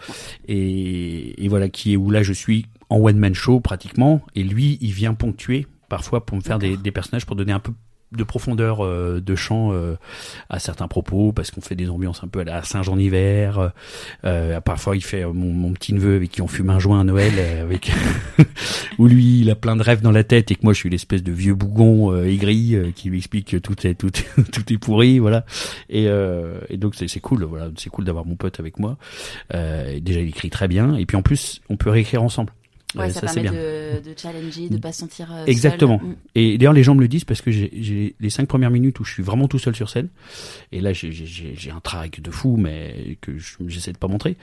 Et, et voilà qui est où là je suis en one man show pratiquement. Et lui il vient ponctuer parfois pour me faire des, des personnages pour donner un peu de profondeur euh, de chant euh, à certains propos parce qu'on fait des ambiances un peu à la Saint-Jean hiver euh, parfois il fait mon, petit neveu avec qui on fume un joint à Noël avec [laughs] où lui il a plein de rêves dans la tête et que moi je suis l'espèce de vieux bougon aigri qui lui explique que tout est tout, [laughs] tout est pourri voilà. Et, et donc c'est cool voilà. C'est cool d'avoir mon pote avec moi. Déjà il écrit très bien. Et puis en plus on peut réécrire ensemble Ouais, Euh, ça, permet de, de challenger, de pas se sentir euh, Exactement. seul. Mm. et d'ailleurs les gens me le disent parce que j'ai- les cinq premières minutes où je suis vraiment tout seul sur scène et là j'ai- un trac de fou mais que je- j'essaie de pas montrer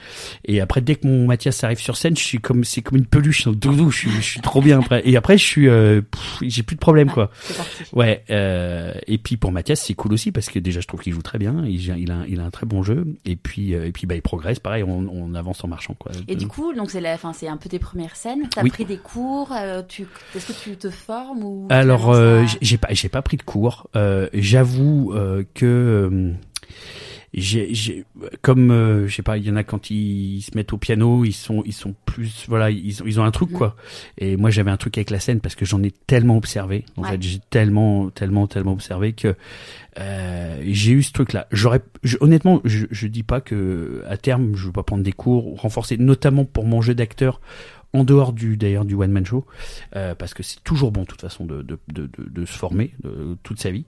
et après dès que mon Mathias arrive sur scène je suis comme c'est comme une peluche le doudou je suis, je suis trop bien après et après je suis euh, j'ai plus de problème quoi parti. Ouais, euh, et puis pour Mathias, c'est cool aussi parce que déjà je trouve qu'il joue très bien, il, il, a, il a un très bon jeu, et puis euh, et puis bah il progresse, pareil, on, on avance en marchant quoi. Et du coup, donc c'est la, enfin, c'est un peu tes premières scènes. T'as Oui. pris des cours. euh, tu, est-ce que tu te formes ou Alors euh, j'ai- pas j'ai pas pris de cours, euh, j'avoue euh, que euh, j'ai j'ai comme euh, je sais pas, il y en a quand ils se mettent au piano, ils sont ils sont plus voilà, ils ont ils ont un truc Mhm. quoi. Et moi j'avais un truc avec la scène parce que j'en ai tellement observé. En Ouais. fait, j'ai tellement tellement tellement observé que euh, j'ai eu ce truc là. J'aurais honnêtement, je je dis pas que à terme je veux pas prendre des cours ou renforcer notamment pour mon jeu d'acteur en dehors du d'ailleurs du one man show euh, parce que c'est toujours bon de toute façon de de, de, de, se former toute sa vie.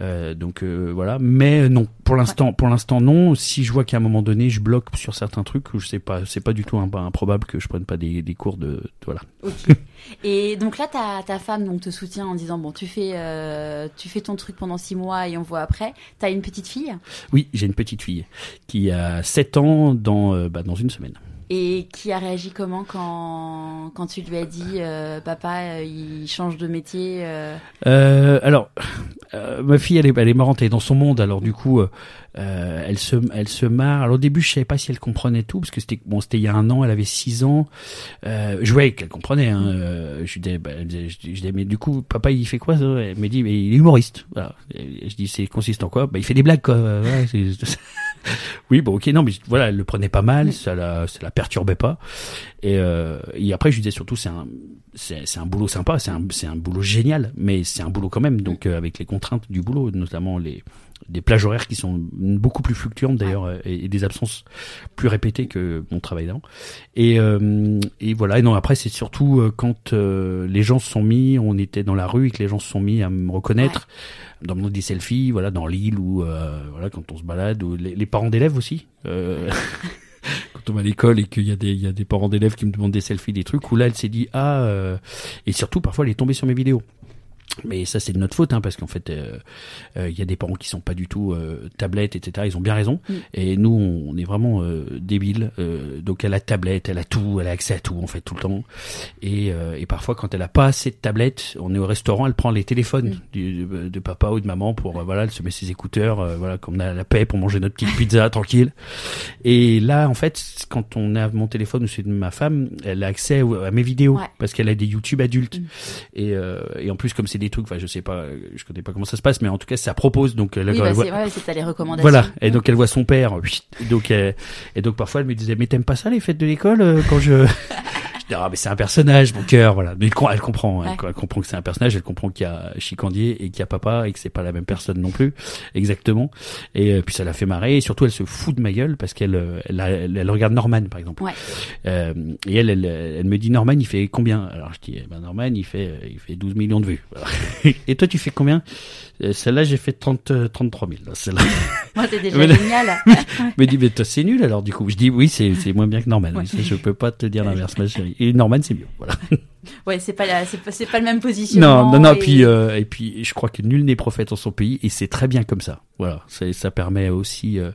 Euh, donc euh, voilà. Mais euh, non. Pour l'instant pour l'instant non. Si je vois qu'à un moment donné je bloque sur certains trucs je sais pas c'est pas du tout imp- improbable que je prenne pas des, des cours de, voilà. Ok. Et donc là, ta, ta femme donc te soutient en disant bon, tu fais, euh, tu fais ton truc pendant six mois et on voit après. T'as une petite fille? Oui j'ai une petite fille qui a 7 ans dans euh, bah, dans une semaine et qui a réagi comment quand quand tu lui as dit euh, papa, euh, il change de métier. euh, Euh, alors, euh, ma fille, elle est, elle est marrante, elle est dans son monde. Alors du coup, elle se, elle se marre. Alors au début, je savais pas si elle comprenait tout parce que c'était, bon, c'était il y a un an. Elle avait six ans. Je voyais qu'elle comprenait. Hein. Je disais, bah, je, dis- je disais, mais du coup, papa, il fait quoi ça? Elle me dit, mais il est humoriste. Voilà. Je dis, c'est consiste en quoi? Bah, il fait des blagues, quoi. Ouais, [laughs] oui, bon, ok, non, mais voilà, elle le prenait pas mal, ça la, ça la perturbait pas. Et, euh, et après, je lui disais surtout, c'est un, c'est, c'est un boulot sympa, c'est un, c'est un boulot génial, mais c'est un boulot quand même. Donc, euh, avec les contraintes du boulot, notamment les, des plages horaires qui sont beaucoup plus fluctuantes d'ailleurs, euh, et, et des absences plus répétées que mon travail d'avant. Et, euh, et voilà. Et non, après, c'est surtout euh, quand euh, les gens se sont mis, on était dans la rue et que les gens se sont mis à me reconnaître. Dans mon des selfies, voilà, dans l'île ou euh, voilà, quand on se balade, ou les, les parents d'élèves aussi. Euh, [laughs] [laughs] quand on va à l'école et qu'il y a des il y a des parents d'élèves qui me demandent des selfies, des trucs où là elle s'est dit ah euh, et surtout parfois elle est tombée sur mes vidéos. Mais ça c'est de notre faute hein, parce qu'en fait euh, euh, il y a des parents qui sont pas du tout euh, tablettes etc. Ils ont bien raison Mm. et nous on est vraiment euh, débiles. Euh, donc elle a tablette, elle a tout, elle a accès à tout en fait tout le temps. Et, euh, et parfois quand elle a pas assez de tablettes, on est au restaurant, elle prend les téléphones Mm. du, de, de papa ou de maman pour euh, voilà, elle se met ses écouteurs, euh, voilà comme on a la paix pour manger notre petite pizza [laughs] tranquille. Et là, en fait, quand on a mon téléphone ou celui de ma femme, elle a accès à mes vidéos Ouais. parce qu'elle a des YouTube adultes. Mm. Et, euh, et en plus, comme c'est des trucs, enfin, je sais pas, je connais pas comment ça se passe, mais en tout cas, ça propose. Donc, elle, Oui, bah, elle voit- ouais, c'est les recommandations. voilà. Et donc, elle voit son père. [laughs] donc, euh, et donc, parfois, elle me disait, mais t'aimes pas ça les fêtes de l'école euh, quand je [laughs] Dis, ah, mais c'est un personnage, mon cœur, voilà. Mais elle, com- elle comprend, elle, Ouais. elle comprend que c'est un personnage, elle comprend qu'il y a Chicandier et qu'il y a papa et que c'est pas la même personne non plus, exactement. Et euh, puis ça la fait marrer et surtout elle se fout de ma gueule parce qu'elle euh, elle, regarde Norman par exemple. Ouais. Euh, et elle, elle, elle me dit Norman il fait combien? Alors je dis eh ben Norman il fait euh, il fait 12 millions de vues. [laughs] Et toi tu fais combien? Celle-là j'ai fait 30 euh, 33 000. là, Celle-là. [laughs] Moi, t'es déjà Mais- génial. [laughs] me dit mais toi c'est nul alors du coup. Je dis oui c'est c'est moins bien que Norman. Ouais. Ça, je peux pas te dire [laughs] l'inverse ma chérie. Et Norman c'est mieux. Voilà. Ouais, c'est pas la, c'est pas, c'est pas le même positionnement. Non, non, non. et- Puis euh, et puis, je crois que nul n'est prophète en son pays, et c'est très bien comme ça. Voilà, c'est- ça permet aussi. euh,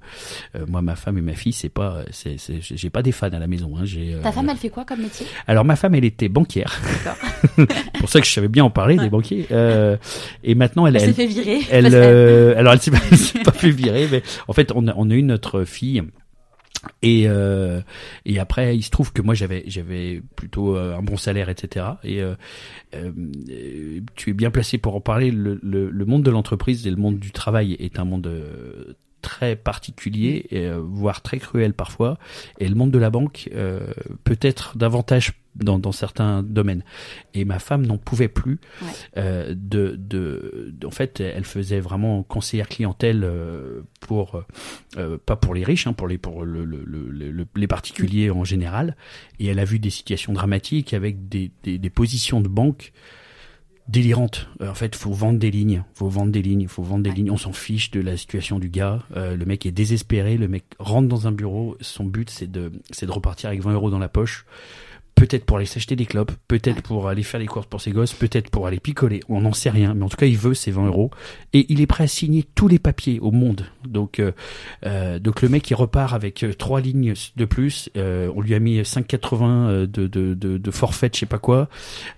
euh, moi, ma femme et ma fille, c'est pas, c'est, c'est, j'ai pas des fans à la maison. Hein, j'ai. euh, Ta femme, elle fait quoi comme métier? Alors ma femme, elle était banquière. D'accord. [laughs] pour ça que je savais bien en parler des banquiers. Euh, et maintenant, elle, Elle, elle, s'est fait virer. elle, euh, alors elle s'est pas, [laughs] elle s'est pas fait virer, mais en fait, on a, on a eu notre fille Et, euh, et après, il se trouve que moi j'avais j'avais plutôt euh, un bon salaire, etc. Et euh, euh, tu es bien placé pour en parler. Le, le, le monde de l'entreprise et le monde du travail est un monde euh, très particulier, voire très cruel parfois. Et le monde de la banque peut être davantage dans, dans certains domaines. Et ma femme n'en pouvait plus. Ouais. Euh, de, de, de- en fait, elle faisait vraiment conseillère clientèle euh, pour euh, pas pour les riches, hein, pour les pour le, le, le- le- les particuliers en général. Et elle a vu des situations dramatiques avec des, des, des positions de banque délirantes. Euh, en fait, faut vendre des lignes, faut vendre des lignes, faut vendre des lignes. On s'en fiche de la situation du gars. Euh, le mec est désespéré. Le mec rentre dans un bureau. Son but, c'est de c'est de repartir avec 20 euros dans la poche. Peut-être pour aller s'acheter des clopes, peut-être pour aller faire les courses pour ses gosses, peut-être pour aller picoler, on n'en sait rien, mais en tout cas il veut ses 20 euros et il est prêt à signer tous les papiers au monde. Donc, euh, euh, donc le mec il repart avec euh, trois lignes de plus. Euh, on lui a mis 5,80 euh, de, de, de, de forfait, je sais pas quoi.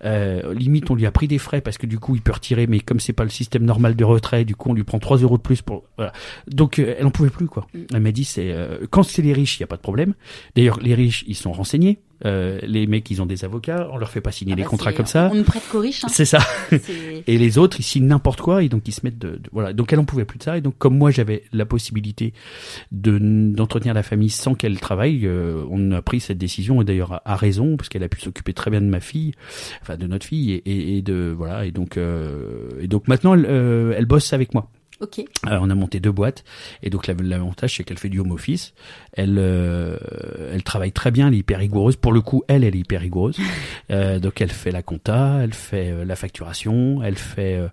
Euh, limite on lui a pris des frais parce que du coup il peut retirer, mais comme c'est pas le système normal de retrait, du coup on lui prend 3 euros de plus pour. Voilà. Donc elle en pouvait plus quoi. Mm. Elle m'a dit c'est euh, quand c'est les riches il y a pas de problème. D'ailleurs les riches ils sont renseignés. Euh, les mecs ils ont des avocats, on leur fait pas signer Ah des bah, contrats comme ça. On ne prête qu'aux riches. Hein. C'est ça. [laughs] Et les autres, ils signent n'importe quoi, et donc ils se mettent de, de- voilà. Donc elle en pouvait plus de ça, et donc comme moi j'avais la possibilité de d'entretenir la famille sans qu'elle travaille, euh, on a pris cette décision et d'ailleurs à, à raison parce qu'elle a pu s'occuper très bien de ma fille, enfin de notre fille et, et, et de voilà et donc euh, et donc maintenant elle, euh, elle bosse avec moi. Ok. Euh, on a monté deux boîtes et donc la- l'avantage c'est qu'elle fait du home office. Elle euh, elle travaille très bien, elle est hyper rigoureuse. Pour le coup, elle elle est hyper rigoureuse. [laughs] Euh, donc elle fait la compta, elle fait euh, la facturation, elle fait euh,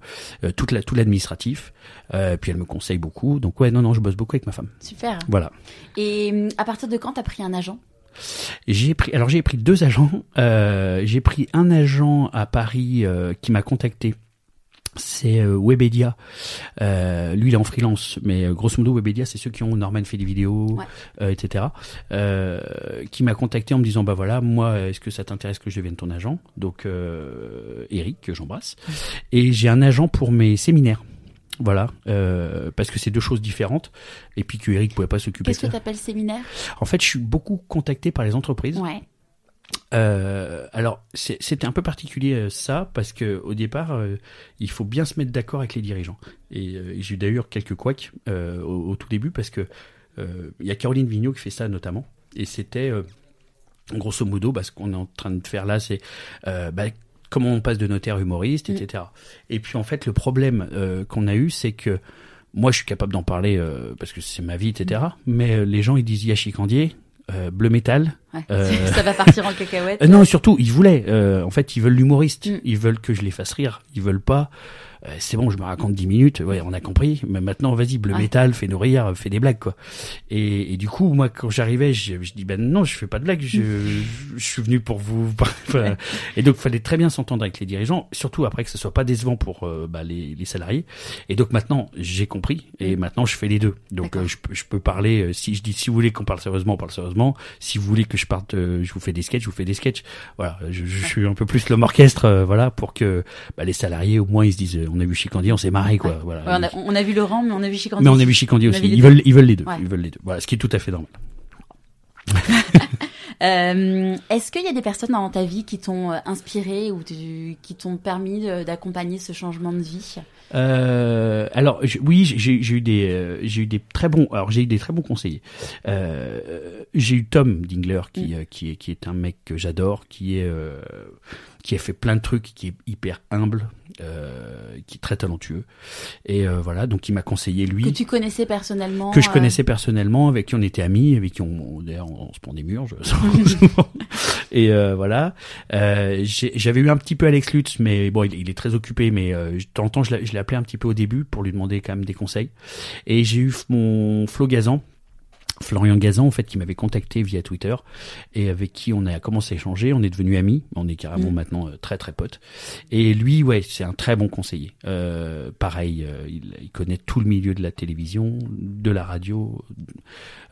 euh, toute la tout l'administratif. Euh, puis elle me conseille beaucoup. Donc ouais non non je bosse beaucoup avec ma femme. Super. Voilà. Et à partir de quand t'as pris un agent? J'ai pris alors j'ai pris deux agents. Euh, j'ai pris un agent à Paris euh, qui m'a contacté. C'est euh, Webedia. Euh, lui, il est en freelance, mais euh, grosso modo, Webedia, c'est ceux qui ont Norman fait des vidéos, Ouais. euh, etc. Euh, qui m'a contacté en me disant, bah voilà, moi, est-ce que ça t'intéresse que je devienne ton agent? Donc, euh, Eric, que j'embrasse. Et j'ai un agent pour mes séminaires. Voilà, euh, parce que c'est deux choses différentes, et puis que Eric pouvait pas s'occuper de Qu'est-ce que ça. t'appelles séminaire? En fait, je suis beaucoup contacté par les entreprises Ouais. Euh, alors c'était un peu particulier euh, ça parce que au départ euh, il faut bien se mettre d'accord avec les dirigeants. Et, j'ai eu d'ailleurs quelques couacs au, au tout début parce que il y a Caroline Vigneault qui fait ça notamment. Et c'était grosso modo bah, ce qu'on est en train de faire là c'est bah, comment on passe de notaire humoriste Mm. etc et puis en fait le problème qu'on a eu c'est que moi je suis capable d'en parler parce que c'est ma vie etc mais euh, les gens ils disent Yachikandier euh, bleu métal ouais. Euh, [laughs] Ça va partir en cacahuète. [laughs] euh, non, surtout, ils voulaient. euh, en fait, ils veulent l'humoriste. Mm. Ils veulent que je les fasse rire. Ils veulent pas. Euh, c'est bon, je me raconte 10 minutes. Ouais, on a compris. Mais maintenant, vas-y, bleu Ouais. métal, fais-nous rire, fais des blagues, quoi. Et, et du coup, moi, quand j'arrivais, je, je dis, ben non, je fais pas de blagues. Je, [laughs] je suis venu pour vous. Et donc, fallait très bien s'entendre avec les dirigeants, surtout après que ce soit pas décevant pour euh, bah, les, les salariés. Et donc maintenant, j'ai compris. Et maintenant, je fais les deux. Donc, euh, je, peux- je peux parler. euh, si je dis, si vous voulez qu'on parle sérieusement, on parle sérieusement. Si vous voulez que je parte, euh, je vous fais des sketchs, je vous fais des sketchs. Voilà, je, je suis un peu plus l'homme orchestre, voilà, pour que bah, les salariés au moins ils se disent, on a vu Chicandi, on s'est marré, quoi. Ouais. Voilà. Ouais, on, a, on a vu Laurent, mais on a vu Chicandi. mais on a vu a aussi. vu Ils veulent, ils veulent les deux. Ils veulent les deux. Voilà, ce qui est tout à fait normal. [laughs] Euh, Est-ce qu'il y a des personnes dans ta vie qui t'ont euh, inspiré ou tu- qui t'ont permis d'accompagner ce changement de vie? Euh, alors je- oui, j'ai eu des euh, j'ai eu des très bons alors j'ai eu des très bons conseillers. J'ai eu Tom Dingler qui euh, qui est qui est un mec que j'adore, qui est qui a fait plein de trucs, qui est hyper humble, euh, qui est très talentueux et euh, voilà donc il m'a conseillé lui que tu connaissais personnellement que je euh, connaissais personnellement, avec qui on était amis, avec qui on, d'ailleurs on se prend des murs. Je... [laughs] et euh, voilà. Euh, J'avais eu un petit peu Alex Lutz, mais bon, il, il est très occupé, mais euh, de temps en temps, je l'ai je l'ai appelé un petit peu au début pour lui demander quand même des conseils. Et j'ai eu mon Flo Gazan. Florian Gazan, en fait, qui m'avait contacté via Twitter et avec qui on a commencé à échanger. On est devenus amis. On est carrément Mm. maintenant euh, très très potes. Et lui, ouais, c'est un très bon conseiller. Euh, pareil, euh, il, il connaît tout le milieu de la télévision, de la radio,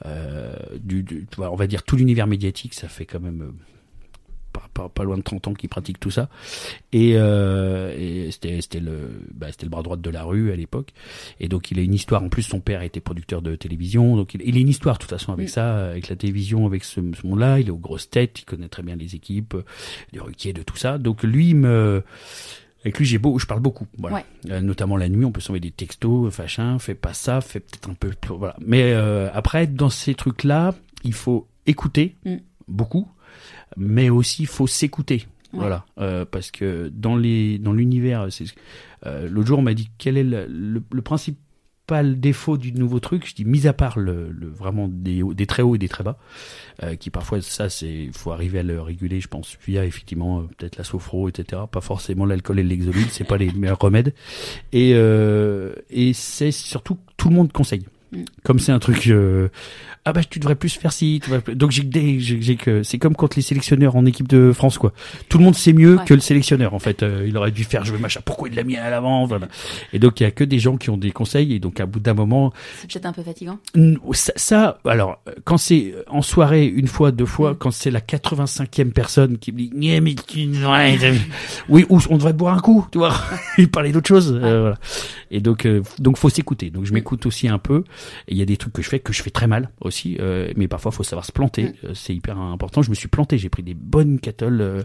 euh, du, du- on va dire tout l'univers médiatique. Ça fait quand même pas, loin de 30 ans qu'il pratique tout ça. Et, euh, et c'était c'était le bah, c'était le bras droit de la rue à l'époque. Et donc il a une histoire. En plus, son père était producteur de télévision, donc il, il a une histoire de toute façon avec ça, avec la télévision, avec ce, ce monde-là. Il est aux grosses têtes, il connaît très bien les équipes, du Ruquier, de tout ça. Donc lui il me avec lui, j'ai beau, je parle beaucoup, voilà. Ouais. Euh, notamment la nuit, on peut s'envoyer des textos, machin, fais pas ça, fais peut-être un peu, voilà. Mais euh, après, dans ces trucs-là, il faut écouter Mm. beaucoup, mais aussi il faut s'écouter, Ouais. voilà, Euh, parce que dans les, dans l'univers, c'est, euh, l'autre jour, on m'a dit quel est le, le, le principal défaut du nouveau truc? Je dis, mis à part le, le vraiment des, des très hauts et des très bas, euh, qui parfois ça c'est, il faut arriver à le réguler, je pense, via effectivement euh, peut-être la sophro, etc. Pas forcément l'alcool et l'exoline, c'est pas les meilleurs remèdes. Et euh, et c'est surtout que tout le monde conseille. Mm. Comme c'est un truc, euh, ah bah tu devrais plus faire ci, tu devrais plus- donc j'ai que c'est comme quand les sélectionneurs en équipe de France quoi. Tout le monde sait mieux Ouais. que le sélectionneur en fait. Euh, il aurait dû faire veux machin. Pourquoi il l'a mis à l'avant voilà. Et donc il y a que des gens qui ont des conseils et donc à bout d'un moment C'est peut-être un peu fatigant. Ça, ça, alors, euh, quand c'est en soirée, une fois, deux fois, Mm. quand c'est la 85e personne qui me dit, Nye, mais tu oui, ou on devrait boire un coup, tu vois, [laughs] et parler d'autre chose, euh, voilà. Et donc, euh, donc faut s'écouter. Donc je m'écoute aussi un peu. Et il y a des trucs que je fais que je fais très mal aussi, euh, mais parfois faut savoir se planter. Mm. Euh, C'est hyper important. Je me suis planté. J'ai pris des bonnes cattles, euh,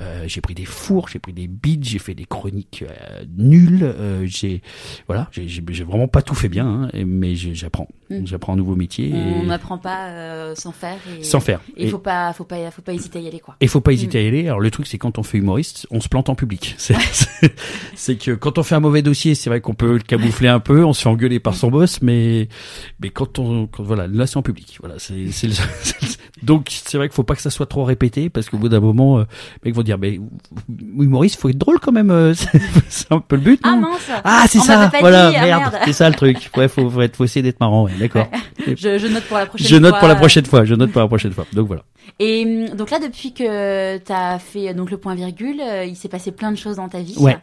euh, j'ai pris des fours, j'ai pris des bides, j'ai fait des chroniques euh, nulles. euh, j'ai, voilà, j'ai vraiment pas tout fait bien, hein, et- mais j'apprends. Mm. J'apprends un nouveau métier. et- On n'apprend pas euh, sans faire. Et, sans faire. Et Et faut pas, faut pas, faut pas hésiter à y aller quoi. il faut pas hésiter à y aller. Alors le truc c'est quand on fait humoriste, on se plante en public. [laughs] C'est que quand on fait un mauvais dossier, c'est vrai qu'on peut le camoufler un peu, on se fait engueuler par son boss, mais mais quand on quand, voilà, là c'est en public. Voilà, c'est [laughs] donc c'est vrai qu'il faut pas que ça soit trop répété parce qu'au bout d'un moment, euh, les mecs vont dire mais humoriste, faut être drôle quand même. euh, [laughs] C'est un peu le but. Ah non mince. Ah, c'est ça, voilà, dit, ah, merde, merde. c'est ça le truc. Ouais, faut, faut, être, faut essayer d'être marrant, ouais, d'accord. Je, je note pour la prochaine Je note fois. pour la prochaine fois, je note pour la prochaine fois. Donc voilà. Et hum, donc là, depuis que tu as fait donc le point virgule, euh, il s'est passé plein de choses dans ta vie. Ouais.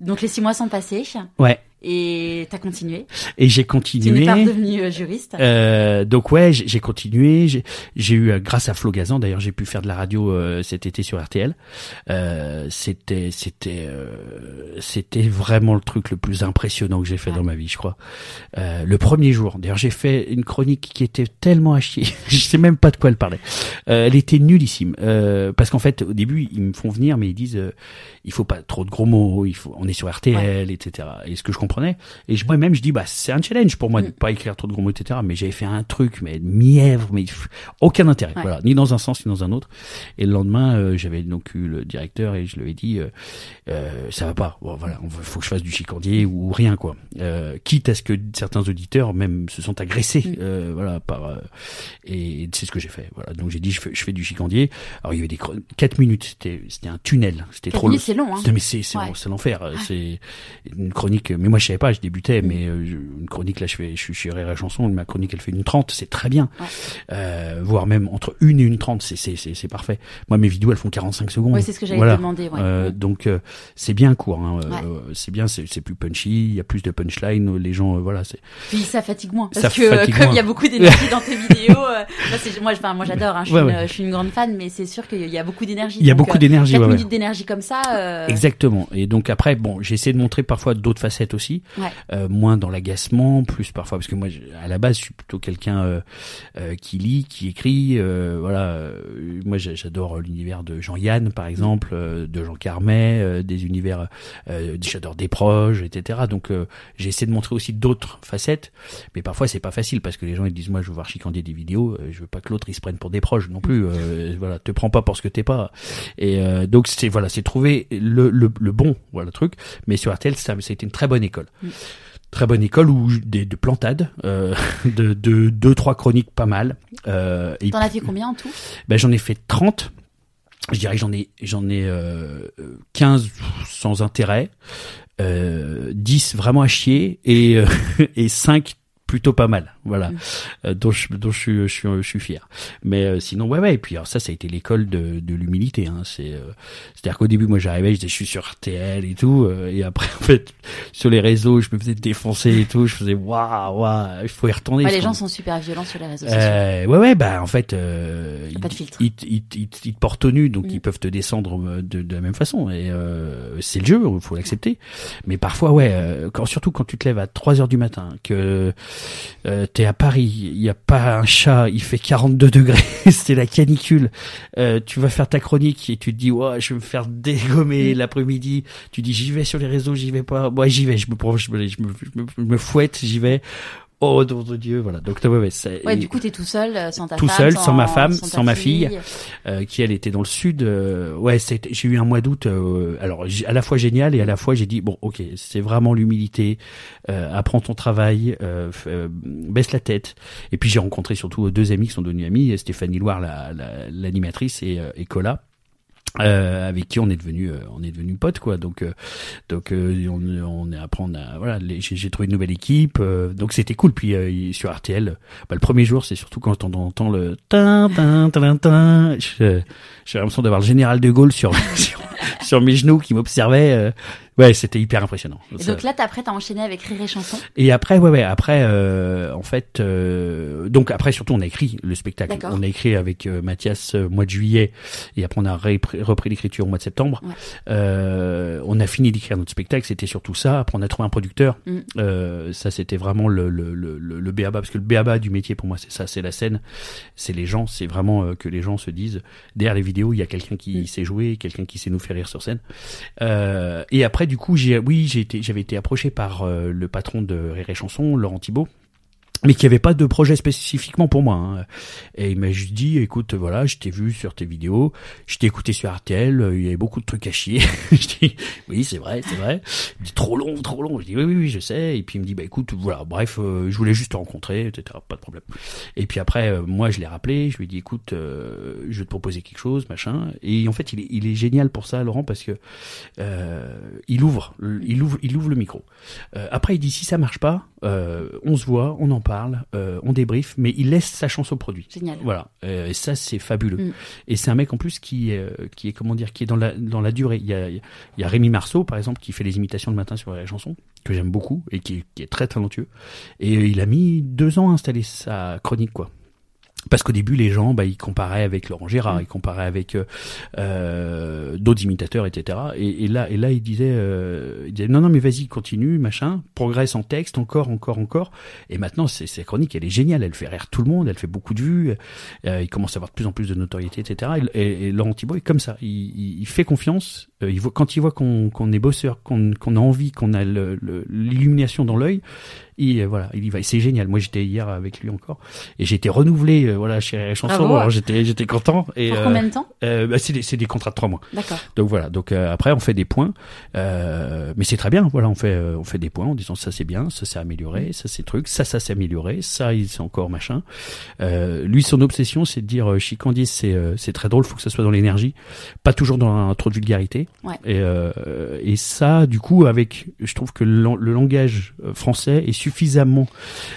Donc les six mois sont passés Ouais. Et t'as continué. Et j'ai Tu continué. n'es pas redevenu euh, juriste. Euh, donc ouais, j'ai continué. J'ai eu, euh, grâce à Flo Gazan, d'ailleurs, j'ai pu faire de la radio euh, cet été sur RTL. Euh, c'était, c'était, euh, c'était vraiment le truc le plus impressionnant que j'ai fait Ouais. dans ma vie, je crois. Euh, le premier jour, d'ailleurs, j'ai fait une chronique qui était tellement à chier. [laughs] je sais même pas de quoi elle parlait. Euh, elle était nullissime. Euh, parce qu'en fait, au début, ils me font venir, mais ils disent, euh, il faut pas trop de gros mots. Il faut, on est sur RTL, etc. Et ce que je comprenais. Et moi-même, je dis, bah, c'est un challenge pour moi de Mm. pas écrire trop de gros mots, etc. Mais j'avais fait un truc, mais mièvre, mais aucun intérêt. Ouais. Voilà, ni dans un sens ni dans un autre. Et le lendemain, euh, j'avais donc eu le directeur et je lui ai dit, euh, euh, ça va pas. Bon, voilà, il faut que je fasse du chicandier ou rien, quoi. Euh, quitte à ce que certains auditeurs même se sont agressés, Mm. euh, voilà, par. euh, et c'est ce que j'ai fait. Voilà, donc j'ai dit, je fais, je fais du chicandier. Alors il y avait des chron- quatre minutes, c'était, c'était un tunnel, c'était trop minutes, c'est long, hein. mais c'est c'est Ouais. c'est l'enfer. C'est une chronique. Mais moi je savais pas, je débutais. Mm. Mais euh, une chronique là, je fais, je suis chez Rire Chanson. Ma chronique elle fait une 30, c'est très bien. Ouais. Euh, voire même entre une et une 30, c'est c'est c'est parfait. Moi mes vidéos elles font 45 secondes. Ouais, c'est ce que Voilà. demander. Ouais. Euh, donc euh, c'est bien court. Hein. C'est bien, c'est c'est plus punchy. Il y a plus de punchline. Les gens, voilà, c'est Puis ça fatigue moins Ça parce que euh, fatigue [laughs] comme il y a beaucoup d'énergie dans tes vidéos, moi, moi, moi j'adore. Hein, je, suis Ouais, une, ouais. je suis une grande fan, mais c'est sûr qu'il y a beaucoup d'énergie. il y a beaucoup d'énergie. 4 ouais, ouais. minutes d'énergie comme ça. Exactement. Et donc après, bon, j'ai essayé de montrer parfois d'autres facettes aussi, Ouais. euh, moins dans l'agacement, plus parfois parce que moi, à la base, je suis plutôt quelqu'un euh, euh, qui lit, qui écrit. voilà, moi, j'a- j'adore l'univers de Jean-Yann, par exemple, euh, de Jean Carmet, des univers, j'adore des proches, etc. Donc, j'ai essayé de montrer aussi d'autres facettes, mais parfois c'est pas facile parce que les gens ils disent moi je veux voir chicandier des vidéos, je veux pas que l'autre il se prenne pour des proches non plus. voilà, te prends pas pour ce que t'es pas. Et donc c'est voilà, c'est trouver le, le, le bon voilà le truc. Mais sur RTL, ça, ça a été une très bonne école. Très bonne école où des de plantades, euh, [laughs] de, de deux trois chroniques pas mal. Euh, T'en as fait combien en tout? Ben, j'en ai fait 30. Je dirais que j'en ai j'en ai euh, 15 sans intérêt, euh, 10 vraiment à chier et euh, [laughs] et 5 plutôt pas mal. Voilà, euh, dont je dont je suis je suis, je suis fier. Mais euh, sinon ouais ouais et puis alors ça ça a été l'école de, de l'humilité. Hein. C'est euh, c'est-à-dire qu'au début moi j'arrivais je disais je suis sur RTL et tout et après [laughs] en fait sur les réseaux je me faisais défoncer et tout. Je faisais waouh waouh il faut y retourner. Ouais, les gens sont super violents sur les réseaux sociaux. Euh, ouais, ouais, bah en fait, euh, pas de filtre. ils, ils, ils, ils te portent nu, donc Mm. ils peuvent te descendre de, de la même façon. Et euh, c'est le jeu, il faut l'accepter. Mais parfois, ouais, euh, quand, surtout quand tu te lèves à 3 heures du matin, que euh, t'es à Paris, il y a pas un chat, il fait 42 degrés, [laughs] c'est la canicule. Euh, tu vas faire ta chronique et tu te dis, ouais, je vais me faire dégommer Mm. l'après-midi. Tu dis, j'y vais sur les réseaux, j'y vais pas. Moi, j'y vais. Je me, prends- je me, je me, je me, je me fouette, j'y vais. Oh, nom de Dieu, voilà. Donc, ouais, ouais, c'est- Ouais, du coup, t'es tout seul, euh, sans ta Tout femme, seul, sans ma femme, sans ma fille. euh, qui elle était dans le sud. euh, ouais, c'était- j'ai eu un mois d'août. euh, alors à la fois génial et à la fois j'ai dit bon, ok, c'est vraiment l'humilité. Euh, apprends ton travail, baisse la tête. Et puis j'ai rencontré surtout deux amis qui sont devenus amis, Stéphanie Loire, la- la- l'animatrice, et, euh, et Cola. Euh, avec qui on est devenu euh, on est devenu potes quoi. Donc euh, donc euh, on, on est après on a voilà j'ai trouvé une nouvelle équipe euh, donc c'était cool. Puis euh, sur RTL bah, le premier jour c'est surtout quand on entend le j'ai l'impression d'avoir le général de Gaulle sur [laughs] sur, sur mes genoux qui m'observait ouais c'était hyper impressionnant Et donc là, t'as après, t'as enchaîné avec Rire et Chanson? et après, ouais, ouais, après, euh, en fait, euh, donc après, surtout, on a écrit le spectacle. On a écrit avec euh, Mathias euh, mois de juillet, et après, on a repris, l'écriture au mois de septembre. Ouais. Euh, on a fini d'écrire notre spectacle, c'était surtout ça. Après, on a trouvé un producteur. Mm. Euh, ça, c'était vraiment le le le le, le béaba, parce que le béaba du métier pour moi, c'est ça, c'est la scène, c'est les gens, c'est vraiment que les gens se disent derrière les vidéos, il y a quelqu'un qui Mm. sait jouer, quelqu'un qui sait nous faire rire sur scène. Et après, du coup, j'ai, oui, été, j'avais été approché par euh, le patron de Rire Chanson, Laurent Thibault, mais qui avait pas de projet spécifiquement pour moi. hein. Et il m'a juste dit, écoute, voilà, je t'ai vu sur tes vidéos, je t'ai écouté sur RTL, euh, il y avait beaucoup de trucs à chier. [laughs] je dis, oui, c'est vrai, c'est vrai. Il me dit, trop long, trop long. Je dis, oui, oui, oui, je sais. Et puis il me dit, bah écoute, voilà, bref, euh, je voulais juste te rencontrer, etc. Pas de problème. Et puis après, euh, moi, je l'ai rappelé, je lui ai dit, écoute, euh, je vais te proposer quelque chose, machin. Et en fait, il est, il est génial pour ça, Laurent, parce que euh, il ouvre, il ouvre, il ouvre le micro. Euh, après, il dit, si ça marche pas, euh, on se voit, on en parle, euh, on débrief, mais il laisse sa chance au produit. Génial. Voilà, Euh, et ça c'est fabuleux. Mm. Et c'est un mec en plus qui, euh, qui est comment dire, qui est dans la dans la durée. Il y a, il y a Rémi Marceau par exemple qui fait les imitations le matin sur les chansons que j'aime beaucoup et qui, est- qui est très talentueux. Et euh, il a mis deux ans à installer sa chronique quoi. Parce qu'au début, les gens, bah, ils comparaient avec Laurent Gérard, Mm. ils comparaient avec euh, euh, d'autres imitateurs, etc. Et, et là, et là, il disait, euh, il disait, non, non, mais vas-y, continue, machin, progresse en texte, encore, encore, encore. Et maintenant, c'est sa chronique, elle est géniale, elle fait rire tout le monde, elle fait beaucoup de vues, euh, il commence à avoir de plus en plus de notoriété, etc. Et, et- et Laurent Thibault est comme ça, il- il fait confiance. Euh, il voit, quand il voit qu'on qu'on est bosseur, qu'on qu'on a envie, qu'on a l'illumination dans l'œil, il euh, voilà, il y va. Et c'est génial. Moi, j'étais hier avec lui encore, et j'ai été renouvelé, euh, voilà, chez les chansons. Alors j'étais j'étais content. Et Pour euh, combien de temps euh, bah, c'est des, c'est des contrats de trois mois. D'accord. Donc voilà. Donc euh, après, on fait des points, euh, mais c'est très bien. Voilà, on fait euh, on fait des points en disant ça c'est bien, ça c'est amélioré, ça c'est truc, ça ça s'est amélioré, ça il c'est encore machin. Euh, lui, son obsession, c'est de dire euh, Chicandis, c'est euh, c'est très drôle, faut que ça soit dans l'énergie, pas toujours dans un, trop de vulgarité. Ouais. Et euh, et ça, du coup, avec, je trouve que le, le langage euh, français est suffisamment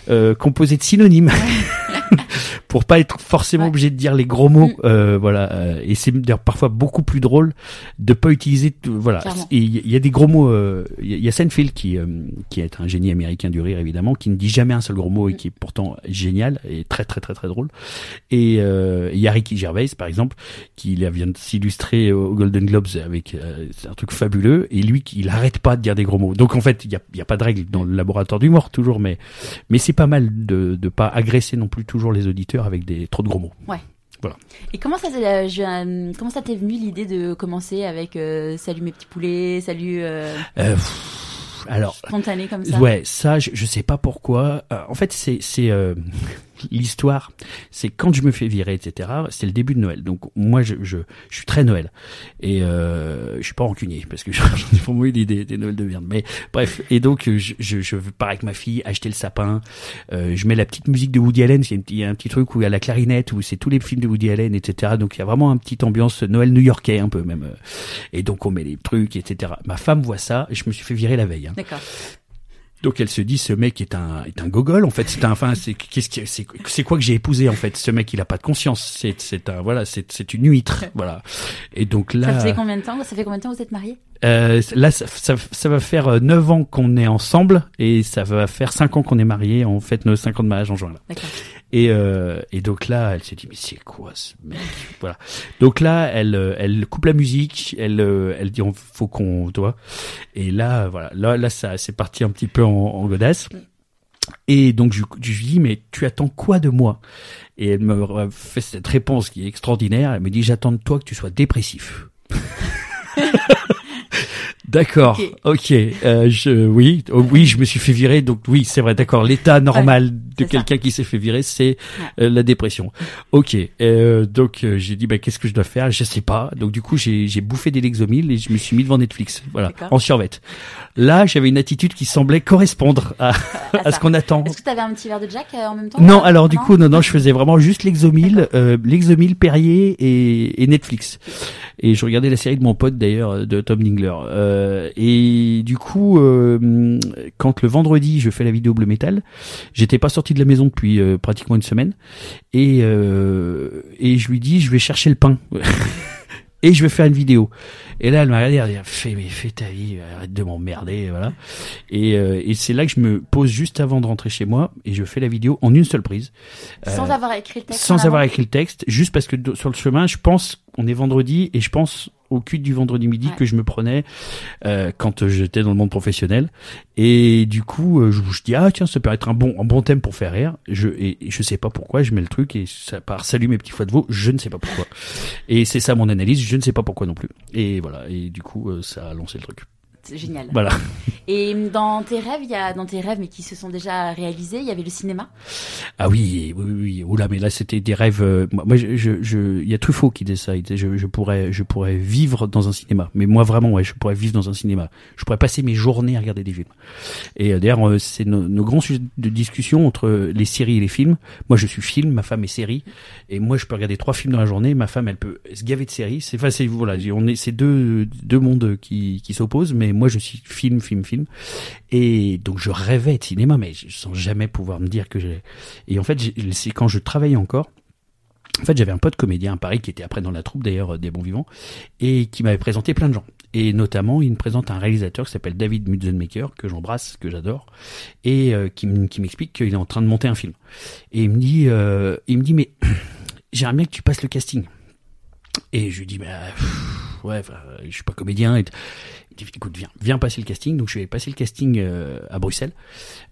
euh, composé de synonymes. [laughs] [laughs] pour pas être forcément Ouais. obligé de dire les gros mots Mm. euh, voilà euh, et c'est d'ailleurs parfois beaucoup plus drôle de pas utiliser tout- voilà Clairement. et il y, a des gros mots euh, il y, a- il y a Seinfeld qui euh, qui est un génie américain du rire évidemment qui ne dit jamais un seul gros mot et Mm. qui est pourtant génial et très très très très drôle et euh, il y a Ricky Gervais par exemple qui là, vient de s'illustrer au Golden Globes avec euh, c'est un truc fabuleux et lui qui- il arrête pas de dire des gros mots donc en fait il y a, y a pas de règle dans le laboratoire d'humour toujours mais mais c'est pas mal de de pas agresser non plus toujours les auditeurs avec des trop de gros mots. Et comment ça, euh, je- euh, comment ça t'est venu l'idée de commencer avec euh, Salut mes petits poulets, Salut pff, alors, spontané comme ça? ouais, ça, je, je sais pas pourquoi. En fait, c'est l'histoire. C'est quand je me fais virer, etc. C'est le début de Noël. Donc moi, je je, je suis très Noël et euh, je suis pas rancunier parce que [laughs] j'en ai pour moi des, Noëls de merde. Mais bref, et donc je je, je pars avec ma fille acheter le sapin. Euh, je mets la petite musique de Woody Allen. C'est un un petit truc où il y a la clarinette, où c'est tous les films de Woody Allen, etc. Donc il y a vraiment un petit ambiance Noël new-yorkais un peu même. euh. Et donc on met les trucs, etc. Ma femme voit ça et je me suis fait virer la veille. hein. D'accord. Donc elle se dit ce mec est un est un gogol en fait. C'est un enfin c'est qu'est-ce que c'est c'est quoi que j'ai épousé en fait? Ce mec il a pas de conscience. C'est c'est un voilà c'est c'est une huître voilà. Et donc là Ça fait combien de temps? Ça fait combien de temps vous êtes mariés? Euh, là ça, ça, ça va faire 9 ans qu'on est ensemble et ça va faire 5 ans qu'on est mariés on fête nos 5 ans de mariage en juin là. Et, euh, et donc là, elle s'est dit mais c'est quoi ce mec? Voilà. Donc là, elle, euh, elle coupe la musique, elle, euh, elle dit on faut qu'on, toi. Et là, voilà, là, là, ça, c'est parti un petit peu en, en godasse. Et donc je lui dis mais tu attends quoi de moi? Et elle me fait cette réponse qui est extraordinaire. Elle me dit j'attends de toi que tu sois dépressif. [laughs] D'accord. Ok. Euh, je oui, oh, oui, je me suis fait virer. Donc oui, c'est vrai. D'accord. L'état normal de quelqu'un qui s'est fait virer, c'est euh, la dépression. Ok. Euh, donc euh, j'ai dit bah qu'est-ce que je dois faire? Je sais pas. Donc du coup j'ai j'ai bouffé des Lexomil et je me suis mis devant Netflix. Voilà, en survette. Là j'avais une attitude qui semblait correspondre à, à ce qu'on attend. Est-ce que tu avais un petit verre de Jack euh, en même temps Non, alors du coup, non, non, je faisais vraiment juste l'Exomil, euh, l'Exomil Perrier et, et Netflix. Et je regardais la série de mon pote d'ailleurs, de Tom Dingler. Euh, et du coup, euh, quand le vendredi je fais la vidéo Bleu Métal, j'étais pas sorti de la maison depuis euh, pratiquement une semaine. Et, euh, et je lui dis, je vais chercher le pain. [laughs] et je vais faire une vidéo. Et là, elle m'a regardé, elle m'a dit, fais, mais fais ta vie, arrête de m'emmerder, voilà. Et, euh, et c'est là que je me pose juste avant de rentrer chez moi et je fais la vidéo en une seule prise. Sans Euh, avoir écrit le texte. sans avoir écrit le texte, juste parce que sur le chemin, je pense, on est vendredi et je pense au cul du vendredi midi Ouais. que je me prenais euh, quand j'étais dans le monde professionnel. Et du coup, euh, je, je dis ah tiens, ça peut être un bon un bon thème pour faire rire. Je et, et je sais pas pourquoi, je mets le truc et ça part salut mes petits foies de veau, je ne sais pas pourquoi. Et c'est ça mon analyse, je ne sais pas pourquoi non plus. Et voilà, et du coup, euh, ça a lancé le truc. C'est génial. Voilà. Et dans tes rêves, il y a dans tes rêves, mais qui se sont déjà réalisés, il y avait le cinéma? Ah oui, oui, oui. Oula, mais là c'était des rêves. euh, moi, je, je, je- il y a Truffaut qui disait, je, je pourrais, je pourrais vivre dans un cinéma. Mais moi vraiment, ouais, je pourrais vivre dans un cinéma. Je pourrais passer mes journées à regarder des films. Et euh, d'ailleurs, euh, c'est nos, nos grands sujets de discussion entre les séries et les films. Moi, je suis film, ma femme est série, et moi, je peux regarder trois films dans la journée. Ma femme, elle peut se gaver de séries. C'est facile, voilà. On est, c'est deux, deux mondes qui, qui s'opposent, mais moi, je suis film, film, film. Et donc je rêvais de cinéma, mais sans jamais pouvoir me dire que j'ai. Et en fait, c'est quand je travaillais encore. En fait, j'avais un pote comédien à Paris qui était après dans la troupe d'ailleurs euh, des Bons Vivants et qui m'avait présenté plein de gens. Et notamment, il me présente un réalisateur qui s'appelle David Mutzenmaker que j'embrasse, que j'adore, et euh, qui m'explique qu'il est en train de monter un film. Et il me dit, euh, il me dit, mais [clears throat] j'aimerais bien que tu passes le casting. Et je lui dis, bah, ouais, je suis pas comédien. Et il dit, écoute, viens, viens passer le casting. Donc je vais passer le casting euh, à Bruxelles.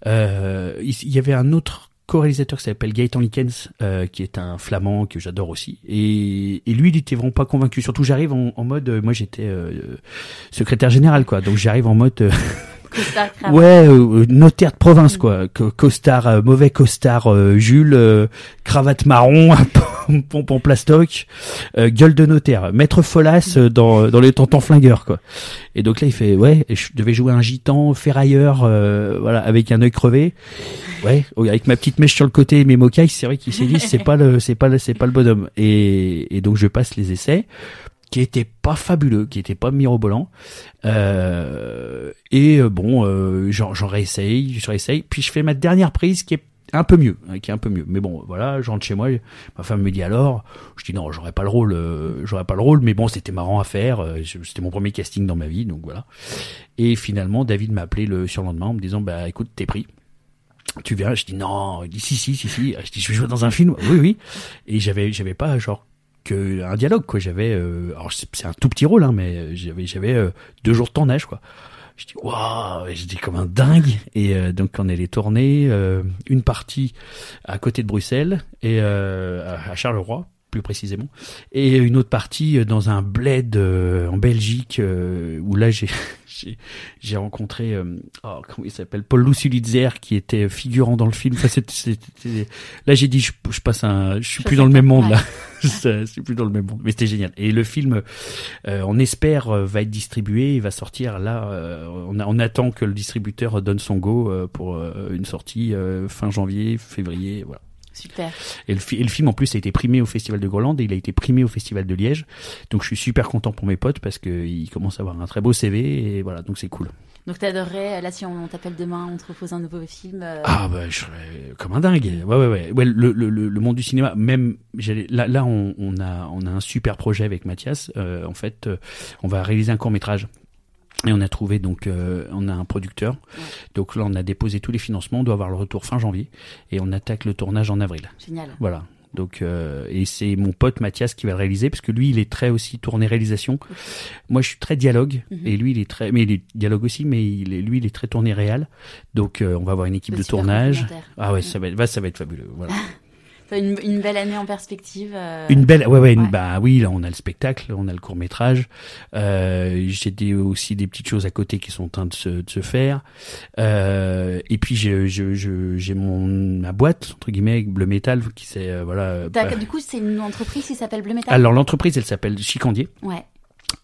Euh, il y avait un autre co-réalisateur qui s'appelle Gaëtan Likens, euh, qui est un flamand que j'adore aussi. Et, lui, il était vraiment pas convaincu. Surtout, j'arrive en, mode, moi j'étais secrétaire général, quoi. Donc j'arrive en mode, [laughs] Costard, cravate. ouais, euh, notaire de province, quoi. Co- Costard, euh, mauvais costard, euh, Jules, euh, cravate marron, pompe [laughs] en plastoc, euh, gueule de notaire, maître Folas euh, dans dans les tontons flingueurs, quoi. Et donc là, il fait, ouais, je devais jouer un gitan ferrailleur, euh, voilà, avec un œil crevé. Ouais, oh, avec ma petite mèche sur le côté et mes mocailles, c'est vrai qu'il s'est dit c'est pas le c'est pas le c'est pas le bonhomme. Et, et donc je passe les essais qui étaient pas fabuleux, qui étaient pas mirobolants. Euh, et euh, bon, euh, j'en réessaye, je réessaye, puis je fais ma dernière prise qui est un peu mieux, hein, qui est un peu mieux. Mais bon, voilà, je rentre chez moi, ma femme me dit alors, je dis non, j'aurais pas le rôle, euh, j'aurais pas le rôle, mais bon, c'était marrant à faire, euh, c'était mon premier casting dans ma vie, donc voilà. Et finalement, David m'a appelé le surlendemain en me disant bah écoute, t'es pris. Tu viens, je dis non, il dit si si si si, je dis je vais jouer dans un film, oui oui. Et j'avais j'avais pas genre que un dialogue quoi, j'avais euh, alors c'est un tout petit rôle hein, mais j'avais j'avais euh, deux jours de tournage quoi. Je dis waouh, j'étais comme un dingue. Et euh, donc on allait tourner euh, une partie à côté de Bruxelles et euh, à Charleroi plus précisément. Et une autre partie euh, dans un bled euh, en Belgique euh, où là j'ai [laughs] j'ai rencontré euh, oh, comment il s'appelle Paul Lussulitzer qui était figurant dans le film. Enfin, c'était- c'était- là j'ai dit je, je passe un je suis Je plus dans le même monde ouais. là je suis plus dans le même monde. Mais c'était génial. Et le film euh, on espère euh, va être distribué. Il va sortir là euh, on, a- on attend que le distributeur donne son go euh, pour euh, une sortie euh, fin janvier février voilà Super. et le, fi- et le film en plus a été primé au Festival de Groenland et il a été primé au Festival de Liège. Donc je suis super content pour mes potes parce que il commence à avoir un très beau CV et voilà donc c'est cool. Donc t'adorerais, là si on t'appelle demain, on te propose un nouveau film. euh, Ah bah je serais comme un dingue. Ouais ouais ouais. ouais le, le, le le monde du cinéma, même là là on, on a on a un super projet avec Mathias. Euh, en fait, euh, on va réaliser un court métrage. Et on a trouvé donc euh, on a un producteur. Donc là on a déposé tous les financements. On doit avoir le retour fin janvier et on attaque le tournage en avril. Génial. Voilà. Donc euh, et c'est mon pote Mathias qui va le réaliser parce que lui il est très aussi tourné réalisation. Moi je suis très dialogue Mhm. et lui il est très mais il est dialogue aussi mais il est lui il est très tourné réel. Donc euh, on va avoir une équipe C'est de tournage. Ah ouais, ça va être, va- ça va être fabuleux. Voilà. [laughs] Une, une belle année en perspective. euh, Une belle, ouais, ouais, une- ouais. bah oui, là on a le spectacle, on a le court métrage. Euh, j'ai des, aussi des petites choses à côté qui sont en train de se, de se faire. Euh, et puis j'ai, je, je, j'ai mon ma boîte entre guillemets Bleu Métal qui c'est euh, voilà. bah- Du coup, c'est une entreprise qui s'appelle Bleu Métal? alors l'entreprise elle s'appelle Chicandier Ouais,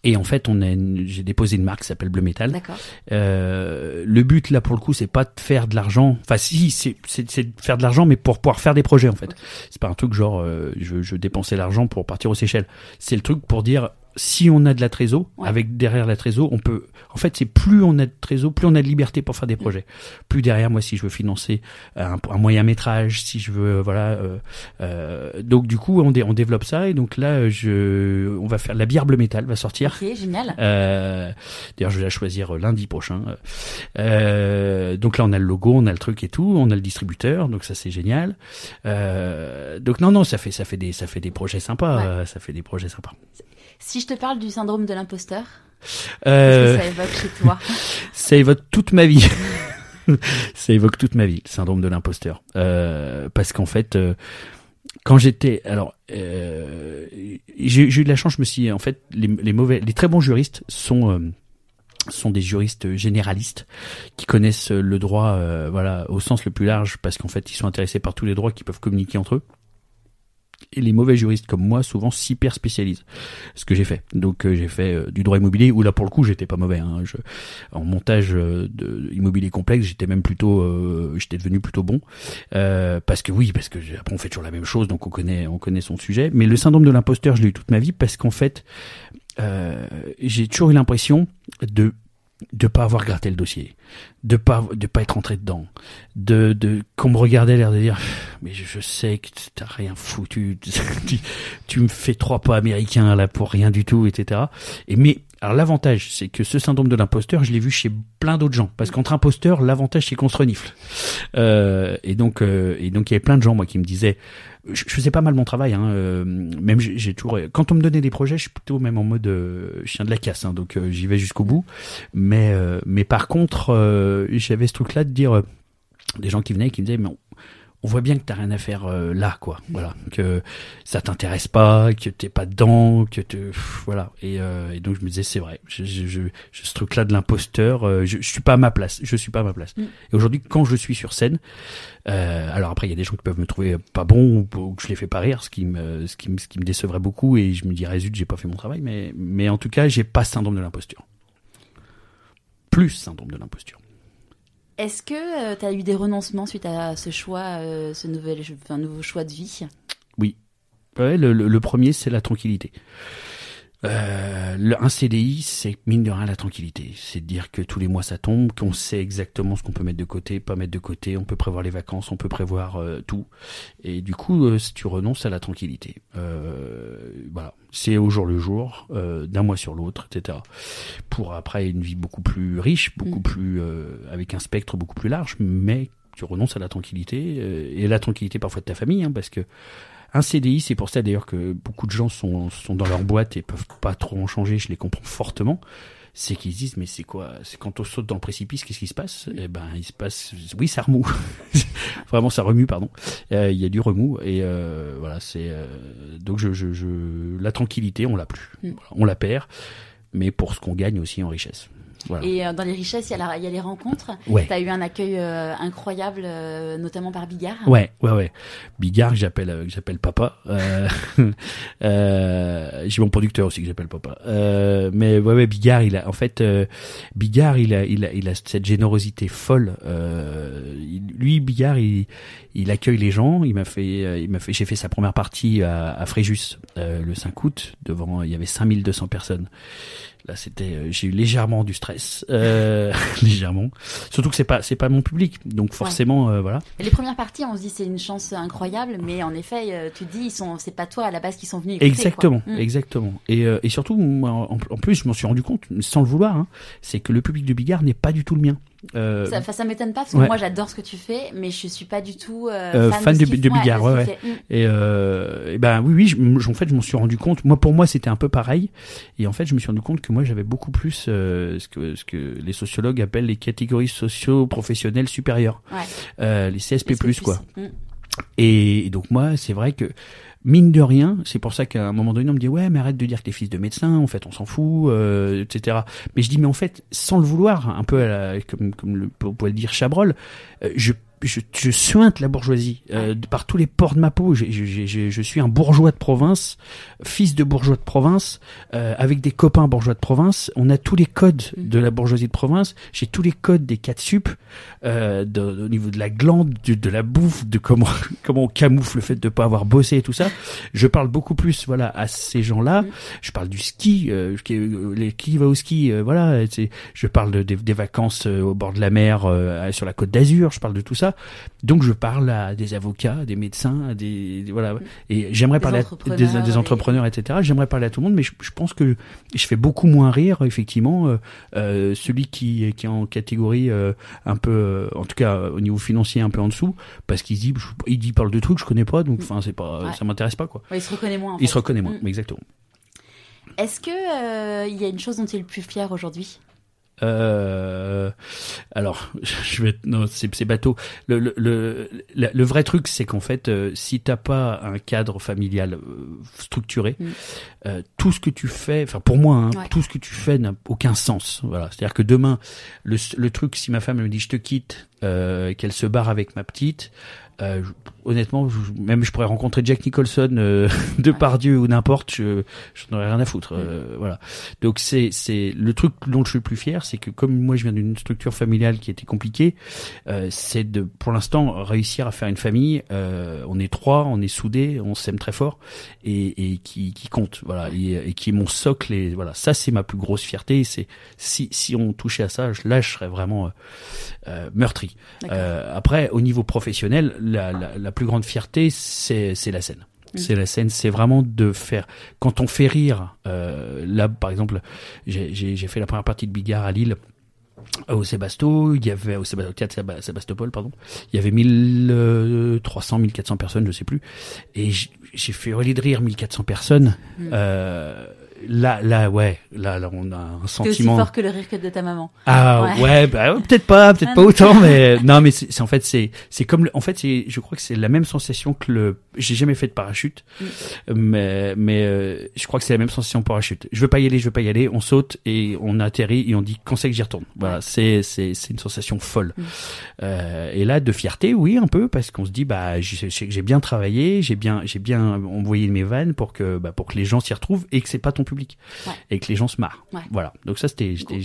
et en fait on a une- j'ai déposé une marque qui s'appelle Bleu Métal. d'accord. Euh, le but là pour le coup c'est pas de faire de l'argent. Enfin si c'est c'est c'est de faire de l'argent mais pour pouvoir faire des projets en fait. C'est pas un truc genre euh, je, je dépensais l'argent pour partir aux Seychelles. C'est le truc pour dire si on a de la trésor Ouais. avec derrière la trésor on peut en fait c'est plus on a de trésor plus on a de liberté pour faire des projets. Plus derrière moi si je veux financer un, un moyen métrage si je veux euh, voilà euh, euh, donc du coup on, dé- on développe ça et donc là je on va faire la bière bleu métal va sortir. Ok, génial. Euh, D'ailleurs, je vais la choisir lundi prochain. Euh, donc là, on a le logo, on a le truc et tout, on a le distributeur, donc ça c'est génial. Euh, donc non, non, ça fait ça fait des ça fait des projets sympas, Ouais. euh, ça fait des projets sympas. Si je te parle du syndrome de l'imposteur, Euh, que ça évoque chez toi [laughs] ça évoque toute ma vie. [laughs] ça évoque toute ma vie, le syndrome de l'imposteur. Euh, parce qu'en fait, euh, quand j'étais, alors, euh, j'ai eu de la chance. Je me suis, en fait, les, les mauvais, les très bons juristes sont euh, sont des juristes généralistes qui connaissent le droit, euh, voilà, au sens le plus large, parce qu'en fait, ils sont intéressés par tous les droits qui peuvent communiquer entre eux. Et les mauvais juristes comme moi, souvent s'hyper spécialisent. Ce que j'ai fait. Donc euh, j'ai fait euh, du droit immobilier où là pour le coup j'étais pas mauvais. Hein. Je, en montage euh, de immobilier complexe, j'étais même plutôt, j'étais devenu plutôt bon. Parce que oui, parce que après on fait toujours la même chose, donc on connaît, on connaît son sujet. Mais le syndrome de l'imposteur, je l'ai eu toute ma vie parce qu'en fait, j'ai toujours eu l'impression de de pas avoir gratté le dossier, de pas de pas être rentré dedans, de de qu'on me regardait l'air de dire mais je, je sais que t'as rien foutu, [laughs] tu, tu me fais trois pas américains là pour rien du tout, etc. Et mais alors l'avantage c'est que ce syndrome de l'imposteur je l'ai vu chez plein d'autres gens parce qu'entre imposteurs l'avantage c'est qu'on se renifle euh, et donc euh, et donc il y avait plein de gens moi qui me disaient je, je faisais pas mal mon travail hein, euh, même j'ai toujours quand on me donnait des projets je suis plutôt même en mode euh, chien de la casse hein, donc euh, j'y vais jusqu'au bout. Mais euh, mais par contre euh, j'avais ce truc là de dire des gens qui venaient et qui me disaient mais on, voit bien que t'as rien à faire euh, là quoi. Voilà. Que ça t'intéresse pas que t'es pas dedans que te pff, voilà. Et, euh, et donc je me disais c'est vrai. Je, je, je, je- ce truc là de l'imposteur euh, je, je suis pas à ma place. Je suis pas à ma place. Mm. et aujourd'hui quand je suis sur scène euh, alors après il y a des gens qui peuvent me trouver pas bon ou, ou que je les fais pas rire ce qui me ce qui me ce qui me décevrait beaucoup et je me dirais zut j'ai pas fait mon travail. Mais mais en tout cas j'ai pas syndrome de l'imposture. Plus syndrome de l'imposture Est-ce que tu as eu des renoncements suite à ce choix, euh, ce nouvel, nouveau choix de vie? Le, le premier, c'est la tranquillité. Euh, le, un CDI, c'est mine de rien la tranquillité. C'est de dire que tous les mois ça tombe, qu'on sait exactement ce qu'on peut mettre de côté, pas mettre de côté. On peut prévoir les vacances, on peut prévoir euh, tout. Et du coup, euh, si tu renonces à la tranquillité, euh, voilà, c'est au jour le jour, euh, d'un mois sur l'autre, etc. Pour après une vie beaucoup plus riche, beaucoup Mm. plus euh, avec un spectre beaucoup plus large, mais tu renonces à la tranquillité euh, et la tranquillité parfois de ta famille, hein, parce que un CDI, c'est pour ça d'ailleurs que beaucoup de gens sont, sont dans leur boîte et peuvent pas trop en changer, je les comprends fortement. C'est qu'ils se disent, mais c'est quoi C'est quand on saute dans le précipice, qu'est-ce qui se passe? Eh ben, il se passe, oui, ça remue. [laughs] Vraiment, ça remue, pardon. Euh, Il y a du remous et euh, voilà, c'est euh, donc je, je, je, la tranquillité, on l'a plus, Mm. Voilà, on la perd, mais pour ce qu'on gagne aussi en richesse. Voilà. Et euh, dans les richesses, il y, a la- il y a les rencontres. Ouais. Tu as eu un accueil euh, incroyable, euh, notamment par Bigard. Ouais, ouais, ouais. Bigard, que j'appelle, euh, j'appelle papa. Euh, [laughs] euh, j'ai mon producteur aussi que j'appelle papa. Euh, mais ouais, ouais, Bigard, il a, en fait, euh, Bigard, il a, il a, il a cette générosité folle. Euh, lui, Bigard, il, il accueille les gens. Il m'a fait, il m'a fait, j'ai fait sa première partie à, à Fréjus euh, le 5 août. Devant, il y avait 5200 personnes. Là, c'était, euh, j'ai eu légèrement du stress, euh, [laughs] légèrement. Surtout que c'est pas, c'est pas mon public, donc forcément, euh, voilà. Les premières parties, on se dit c'est une chance incroyable, mais en effet, euh, tu te dis ils sont, c'est pas toi à la base qui sont venus. Écouter, exactement, quoi. Mm. exactement. Et, euh, et surtout, moi, en, en plus, je m'en suis rendu compte, sans le vouloir, hein, c'est que le public de Bigard n'est pas du tout le mien. Euh, Ça, ça m'étonne pas parce que ouais. moi j'adore ce que tu fais, mais je suis pas du tout euh, Euh, fan, fan de, de- Bigard, ouais, font. Mm. Et, euh, et ben oui, oui, je, en fait, je m'en suis rendu compte. Moi, pour moi, c'était un peu pareil. Et en fait, je me suis rendu compte que moi, j'avais beaucoup plus euh, ce que ce que les sociologues appellent les catégories socio-professionnelles supérieures, Ouais. euh, les CSP+, quoi. Mm. Et, et donc moi, c'est vrai que mine de rien, c'est pour ça qu'à un moment donné, on me dit ouais, mais arrête de dire que t'es fils de médecin. En fait, on s'en fout, euh, etc. Mais je dis mais en fait, sans le vouloir, un peu à la- comme comme le pourrait le dire Chabrol, euh, je je, je suinte la bourgeoisie euh, par tous les pores de ma peau. J'ai- j'ai- je suis un bourgeois de province, fils de bourgeois de province, euh, avec des copains bourgeois de province. On a tous les codes de la bourgeoisie de province. J'ai tous les codes des 4 sup, euh, de- au niveau de la glande, de, de la bouffe, de comment [laughs] comment on camoufle le fait de pas avoir bossé et tout ça. Je parle beaucoup plus voilà à ces gens-là. Mm. Je parle du ski, euh, qui, euh, les, qui va au ski, euh, voilà. Je parle de, des, des vacances au bord de la mer, euh, sur la côte d'Azur. Je parle de tout ça. Donc je parle à des avocats, à des médecins, à des, des- voilà. Et j'aimerais parler à entrepreneurs, des, des et- entrepreneurs, etc. J'aimerais parler à tout le monde, mais je, je pense que je fais beaucoup moins rire effectivement euh, euh, celui qui, qui est en catégorie euh, un peu, en tout cas au niveau financier un peu en dessous, parce qu'il dit, il dit parle de trucs que je connais pas, donc enfin c'est pas, Ouais. ça m'intéresse pas quoi. Ouais, il se reconnaît moins. En Il fait. se reconnaît moins, Mm. exactement. Est-ce que euh, il y a une chose dont tu es le plus fier aujourd'hui? Euh, alors, [laughs] je vais non, c'est c'est bateau. Le, le, le, le vrai truc, c'est qu'en fait, euh, si t'as pas un cadre familial euh, structuré, Mm. euh, tout ce que tu fais, enfin pour moi, hein, Ouais. tout ce que tu fais n'a aucun sens. Voilà, c'est-à-dire que demain, le, le truc, si ma femme me dit je te quitte, euh, qu'elle se barre avec ma petite. Honnêtement, je- même je pourrais rencontrer Jack Nicholson euh, [laughs] de Pardieu ou n'importe, je j'en aurais rien à foutre. euh, voilà. Donc c'est c'est le truc dont je suis le plus fier, c'est que comme moi je viens d'une structure familiale qui était compliquée, euh, c'est de pour l'instant réussir à faire une famille. euh, on est trois, on est soudés, on s'aime très fort et, et qui, qui compte, voilà, et, et qui est mon socle. Et voilà, ça c'est ma plus grosse fierté. C'est si si on touchait à ça, je- là je serais vraiment euh, euh, meurtri. Euh, après, au niveau professionnel, la, la, la plus grande fierté, c'est la scène. Mm. C'est la scène, c'est vraiment de faire. Quand on fait rire, euh, là par exemple, j'ai fait la première partie de Bigard à Lille. Au Sébasto, il y avait au, théâtre Sébastopol, pardon, il y avait 1300, 1400 personnes, je sais plus, et j'ai fait hurler de rire 1400 personnes. Mm. Euh, là, là, ouais, là, là, on a un T'es aussi sentiment. fort que le rire que de ta maman. Ah Ouais. ouais, bah, ouais, [laughs] peut-être pas, peut-être Ah pas non. autant, mais non, mais c'est c'est- en fait c'est c'est comme le- en fait c'est je crois que c'est la même sensation que le j'ai jamais fait de parachute, mais mais euh, je crois que c'est la même sensation parachute. Je veux pas y aller, je veux pas y aller, on saute et on atterrit et on dit quand c'est que j'y retourne? Voilà, Ouais. c'est c'est c'est une sensation folle. Euh, et là de fierté, oui un peu parce qu'on se dit bah j'ai bien travaillé, j'ai bien j'ai bien envoyé mes vannes pour que bah, pour que les gens s'y retrouvent et que c'est pas ton public Ouais. et que les gens se marrent. Ouais. Voilà, donc ça c'était c'était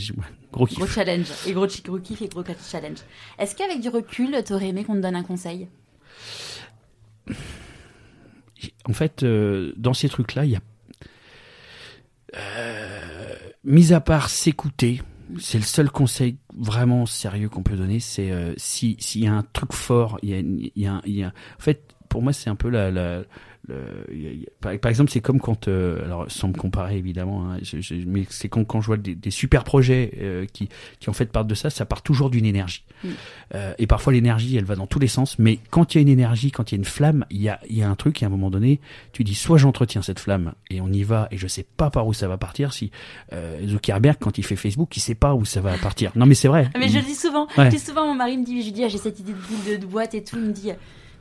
gros kiff. Gros challenge. Et gros, gros kiff et gros challenge. Est-ce qu'avec du recul, t'aurais aimé qu'on te donne un conseil? En fait, euh, dans ces trucs-là, il y a. Euh, mis à part s'écouter, c'est le seul conseil vraiment sérieux qu'on peut donner. C'est euh, si s'il y a un truc fort, il y a, il y a, il y a- En fait, pour moi, c'est un peu la. par, par exemple, c'est comme quand, euh, alors sans me comparer évidemment, hein, je- je- mais c'est quand, quand je vois des, des super projets euh, qui, qui en fait partent de ça, ça part toujours d'une énergie. Mm. Euh, et parfois l'énergie, elle va dans tous les sens, mais quand il y a une énergie, quand il y a une flamme, il y a, il y a un truc, et à un moment donné, tu dis soit j'entretiens cette flamme et on y va, et je sais pas par où ça va partir. Si Zuckerberg, quand il fait Facebook, il sait pas où ça va partir. Non, mais c'est vrai. Ah, Mais je le dis souvent. Ouais. Je dis souvent, mon mari me dit, dis, ah, j'ai cette idée de boule de, de boîte et tout. Il me dit,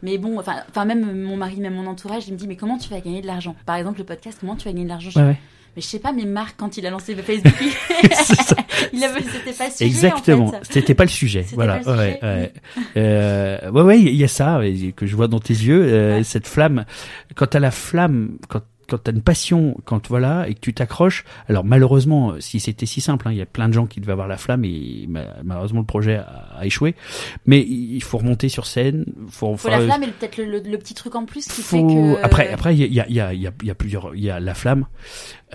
mais bon, enfin, même mon mari, même mon entourage, il me dit, mais comment tu vas gagner de l'argent? Par exemple, le podcast, comment tu vas gagner de l'argent? Ouais, ouais. Mais je sais pas, mais Marc, quand il a lancé le Facebook, [laughs] [laughs] il avait, c'était pas sujet, Exactement. En fait. C'était pas le sujet. Voilà. le ouais, sujet. ouais. Euh, ouais, ouais, il y a ça que je vois dans tes yeux, euh, cette flamme. Quand t'as la flamme, quand quand t'as une passion, quand voilà, et que tu t'accroches. Alors malheureusement, si c'était si simple, hein, il y a plein de gens qui devaient avoir la flamme et ma- malheureusement le projet a, a échoué. Mais il faut remonter sur scène. Faut, Faut la flamme et peut-être le, le- le petit truc en plus qui fait que. Après, après, il y a, il y a, il y a, il y a plusieurs. Il y a la flamme.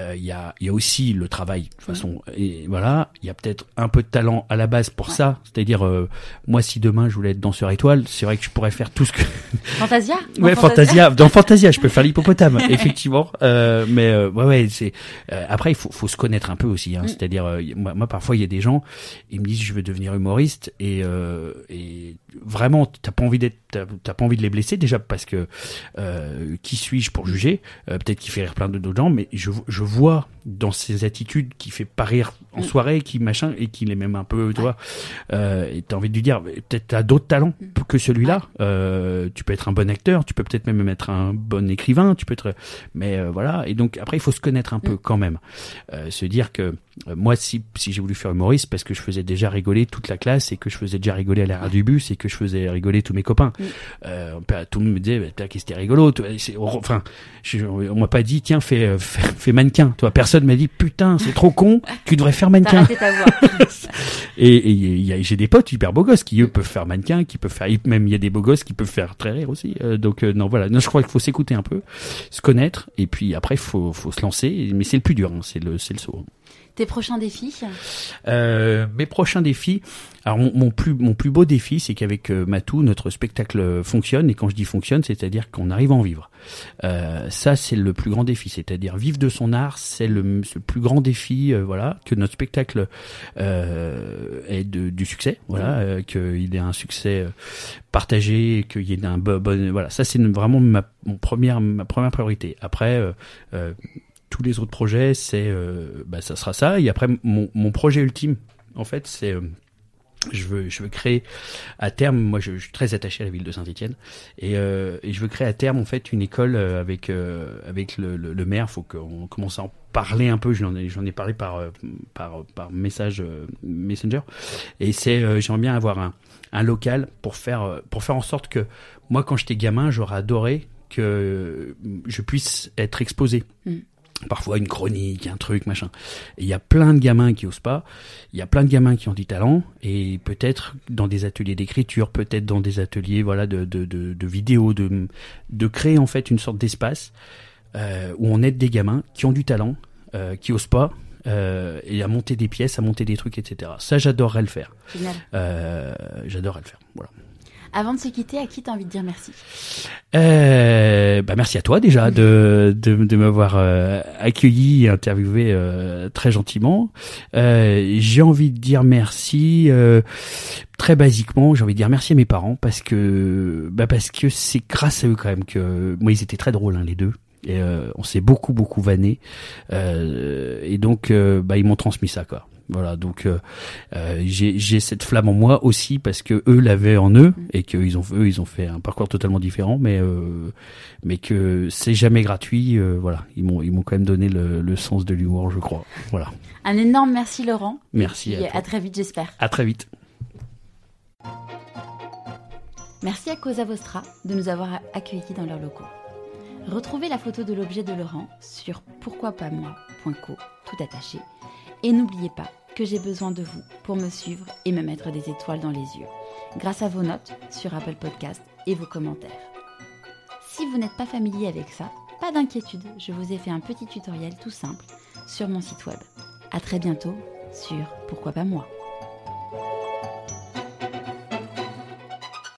Euh, il y, a, y a aussi le travail, de toute façon. Et voilà, il y a peut-être un peu de talent à la base pour ça. C'est-à-dire, euh, moi, si demain je voulais être danseur étoile, c'est vrai que je pourrais faire tout ce que. [laughs] Fantasia? Ouais, Fantasia. Dans Fantasia, je peux faire [laughs] l'hippopotame, effectivement. Euh, mais euh, ouais, ouais, c'est. euh, après, il faut, faut se connaître un peu aussi. Hein. Mm. C'est-à-dire, euh, moi, moi, parfois, il y a des gens, ils me disent, je veux devenir humoriste, et, euh, et vraiment, t'as pas envie d'être, t'as pas envie de les blesser déjà parce que euh, qui suis-je pour juger? Euh, Peut-être qu'il fait rire plein d'autres gens, mais je, je vois dans ses attitudes qui fait pas rire en Mm. soirée, qui machin, et qu'il est même un peu, tu vois. Euh, et t'as envie de lui dire, peut-être t'as d'autres talents Mm. que celui-là. Euh, tu peux être un bon acteur, tu peux peut-être même être un bon écrivain, tu peux être, mais euh, voilà. Et donc après, il faut se connaître un peu Mm. quand même, Euh, se dire que moi, si si j'ai voulu faire humoriste, parce que je faisais déjà rigoler toute la classe et que je faisais déjà rigoler à l'arrière du bus et que je faisais rigoler tous mes copains. Mm. Euh, tout le monde me disait, bah, qu'est-ce que c'était rigolo. Enfin, je, on m'a pas dit, tiens, fais, euh, fais, fais mannequin. Toi, personne m'a dit, putain, c'est trop con, tu devrais faire mannequin. raté ta voix. [laughs] Et, et j'ai des potes hyper beaux gosses qui eux peuvent faire mannequin, qui peuvent faire même il y a des beaux gosses qui peuvent faire très rire aussi. Euh, donc euh, non voilà, non je crois qu'il faut s'écouter un peu, se connaître et puis après faut faut se lancer. Mais c'est le plus dur, hein, c'est le c'est le saut. Tes prochains défis Euh, mes prochains défis. Alors mon, mon plus mon plus beau défi, c'est qu'avec euh, Matou, notre spectacle fonctionne. Et quand je dis fonctionne, c'est-à-dire qu'on arrive à en vivre. Euh, ça, c'est le plus grand défi. C'est-à-dire vivre de son art, c'est le, plus grand défi. euh, voilà, que notre spectacle euh, ait de, du succès. Voilà, euh, qu'il ait un succès partagé, qu'il y ait un bon, bon- voilà. Ça, c'est vraiment ma mon première ma première priorité. Après. Tous les autres projets, c'est, euh, bah, ça sera ça. Et après, mon, mon projet ultime, en fait, c'est, euh, je veux, je veux créer à terme. Moi, je, suis très attaché à la ville de Saint-Étienne, et, euh, et je veux créer à terme, en fait, une école euh, avec euh, avec le, le, le maire. Faut qu'on commence à en parler un peu. J'en ai, j'en ai parlé par euh, par par message euh, messenger. Et c'est, j'aimerais bien avoir un un local pour faire pour faire en sorte que moi, quand j'étais gamin, j'aurais adoré que je puisse être exposé parfois une chronique, un truc, machin. Et il y a plein de gamins qui osent pas, il y a plein de gamins qui ont du talent, et peut-être dans des ateliers d'écriture, peut-être dans des ateliers voilà de, de, de, de vidéo, de, de créer en fait une sorte d'espace euh, où on aide des gamins qui ont du talent, euh, qui osent pas, euh, et à monter des pièces, à monter des trucs, etc. Ça, j'adorerais le faire. Génial. J'adorerais le faire. Voilà. Avant de se quitter, à qui t'as envie de dire merci? Euh, bah merci à toi déjà de, de, de m'avoir euh, accueilli et interviewé euh, très gentiment. Euh, j'ai envie de dire merci euh, très basiquement. J'ai envie de dire merci à mes parents parce que bah parce que c'est grâce à eux quand même que moi ils étaient très drôles hein, les deux. Et euh, on s'est beaucoup beaucoup vanné et donc bah ils m'ont transmis ça quoi. Voilà, donc euh, euh, j'ai cette flamme en moi aussi parce que eux l'avaient en eux et que ils ont eux ils ont fait un parcours totalement différent, mais euh, mais que c'est jamais gratuit. euh, voilà, ils m'ont ils m'ont quand même donné le, le sens de l'humour, je crois. Voilà. Un énorme merci Laurent. Merci Et à à très vite j'espère. À très vite. Merci à Cosa Vostra de nous avoir accueillis dans leurs locaux. Retrouvez la photo de l'objet de Laurent sur pourquoipasmoi.co tout attaché. Et n'oubliez pas j'ai besoin de vous pour me suivre et me mettre des étoiles dans les yeux, grâce à vos notes sur Apple Podcast et vos commentaires. Si vous n'êtes pas familier avec ça, pas d'inquiétude, je vous ai fait un petit tutoriel tout simple sur mon site web. À très bientôt sur Pourquoi pas moi.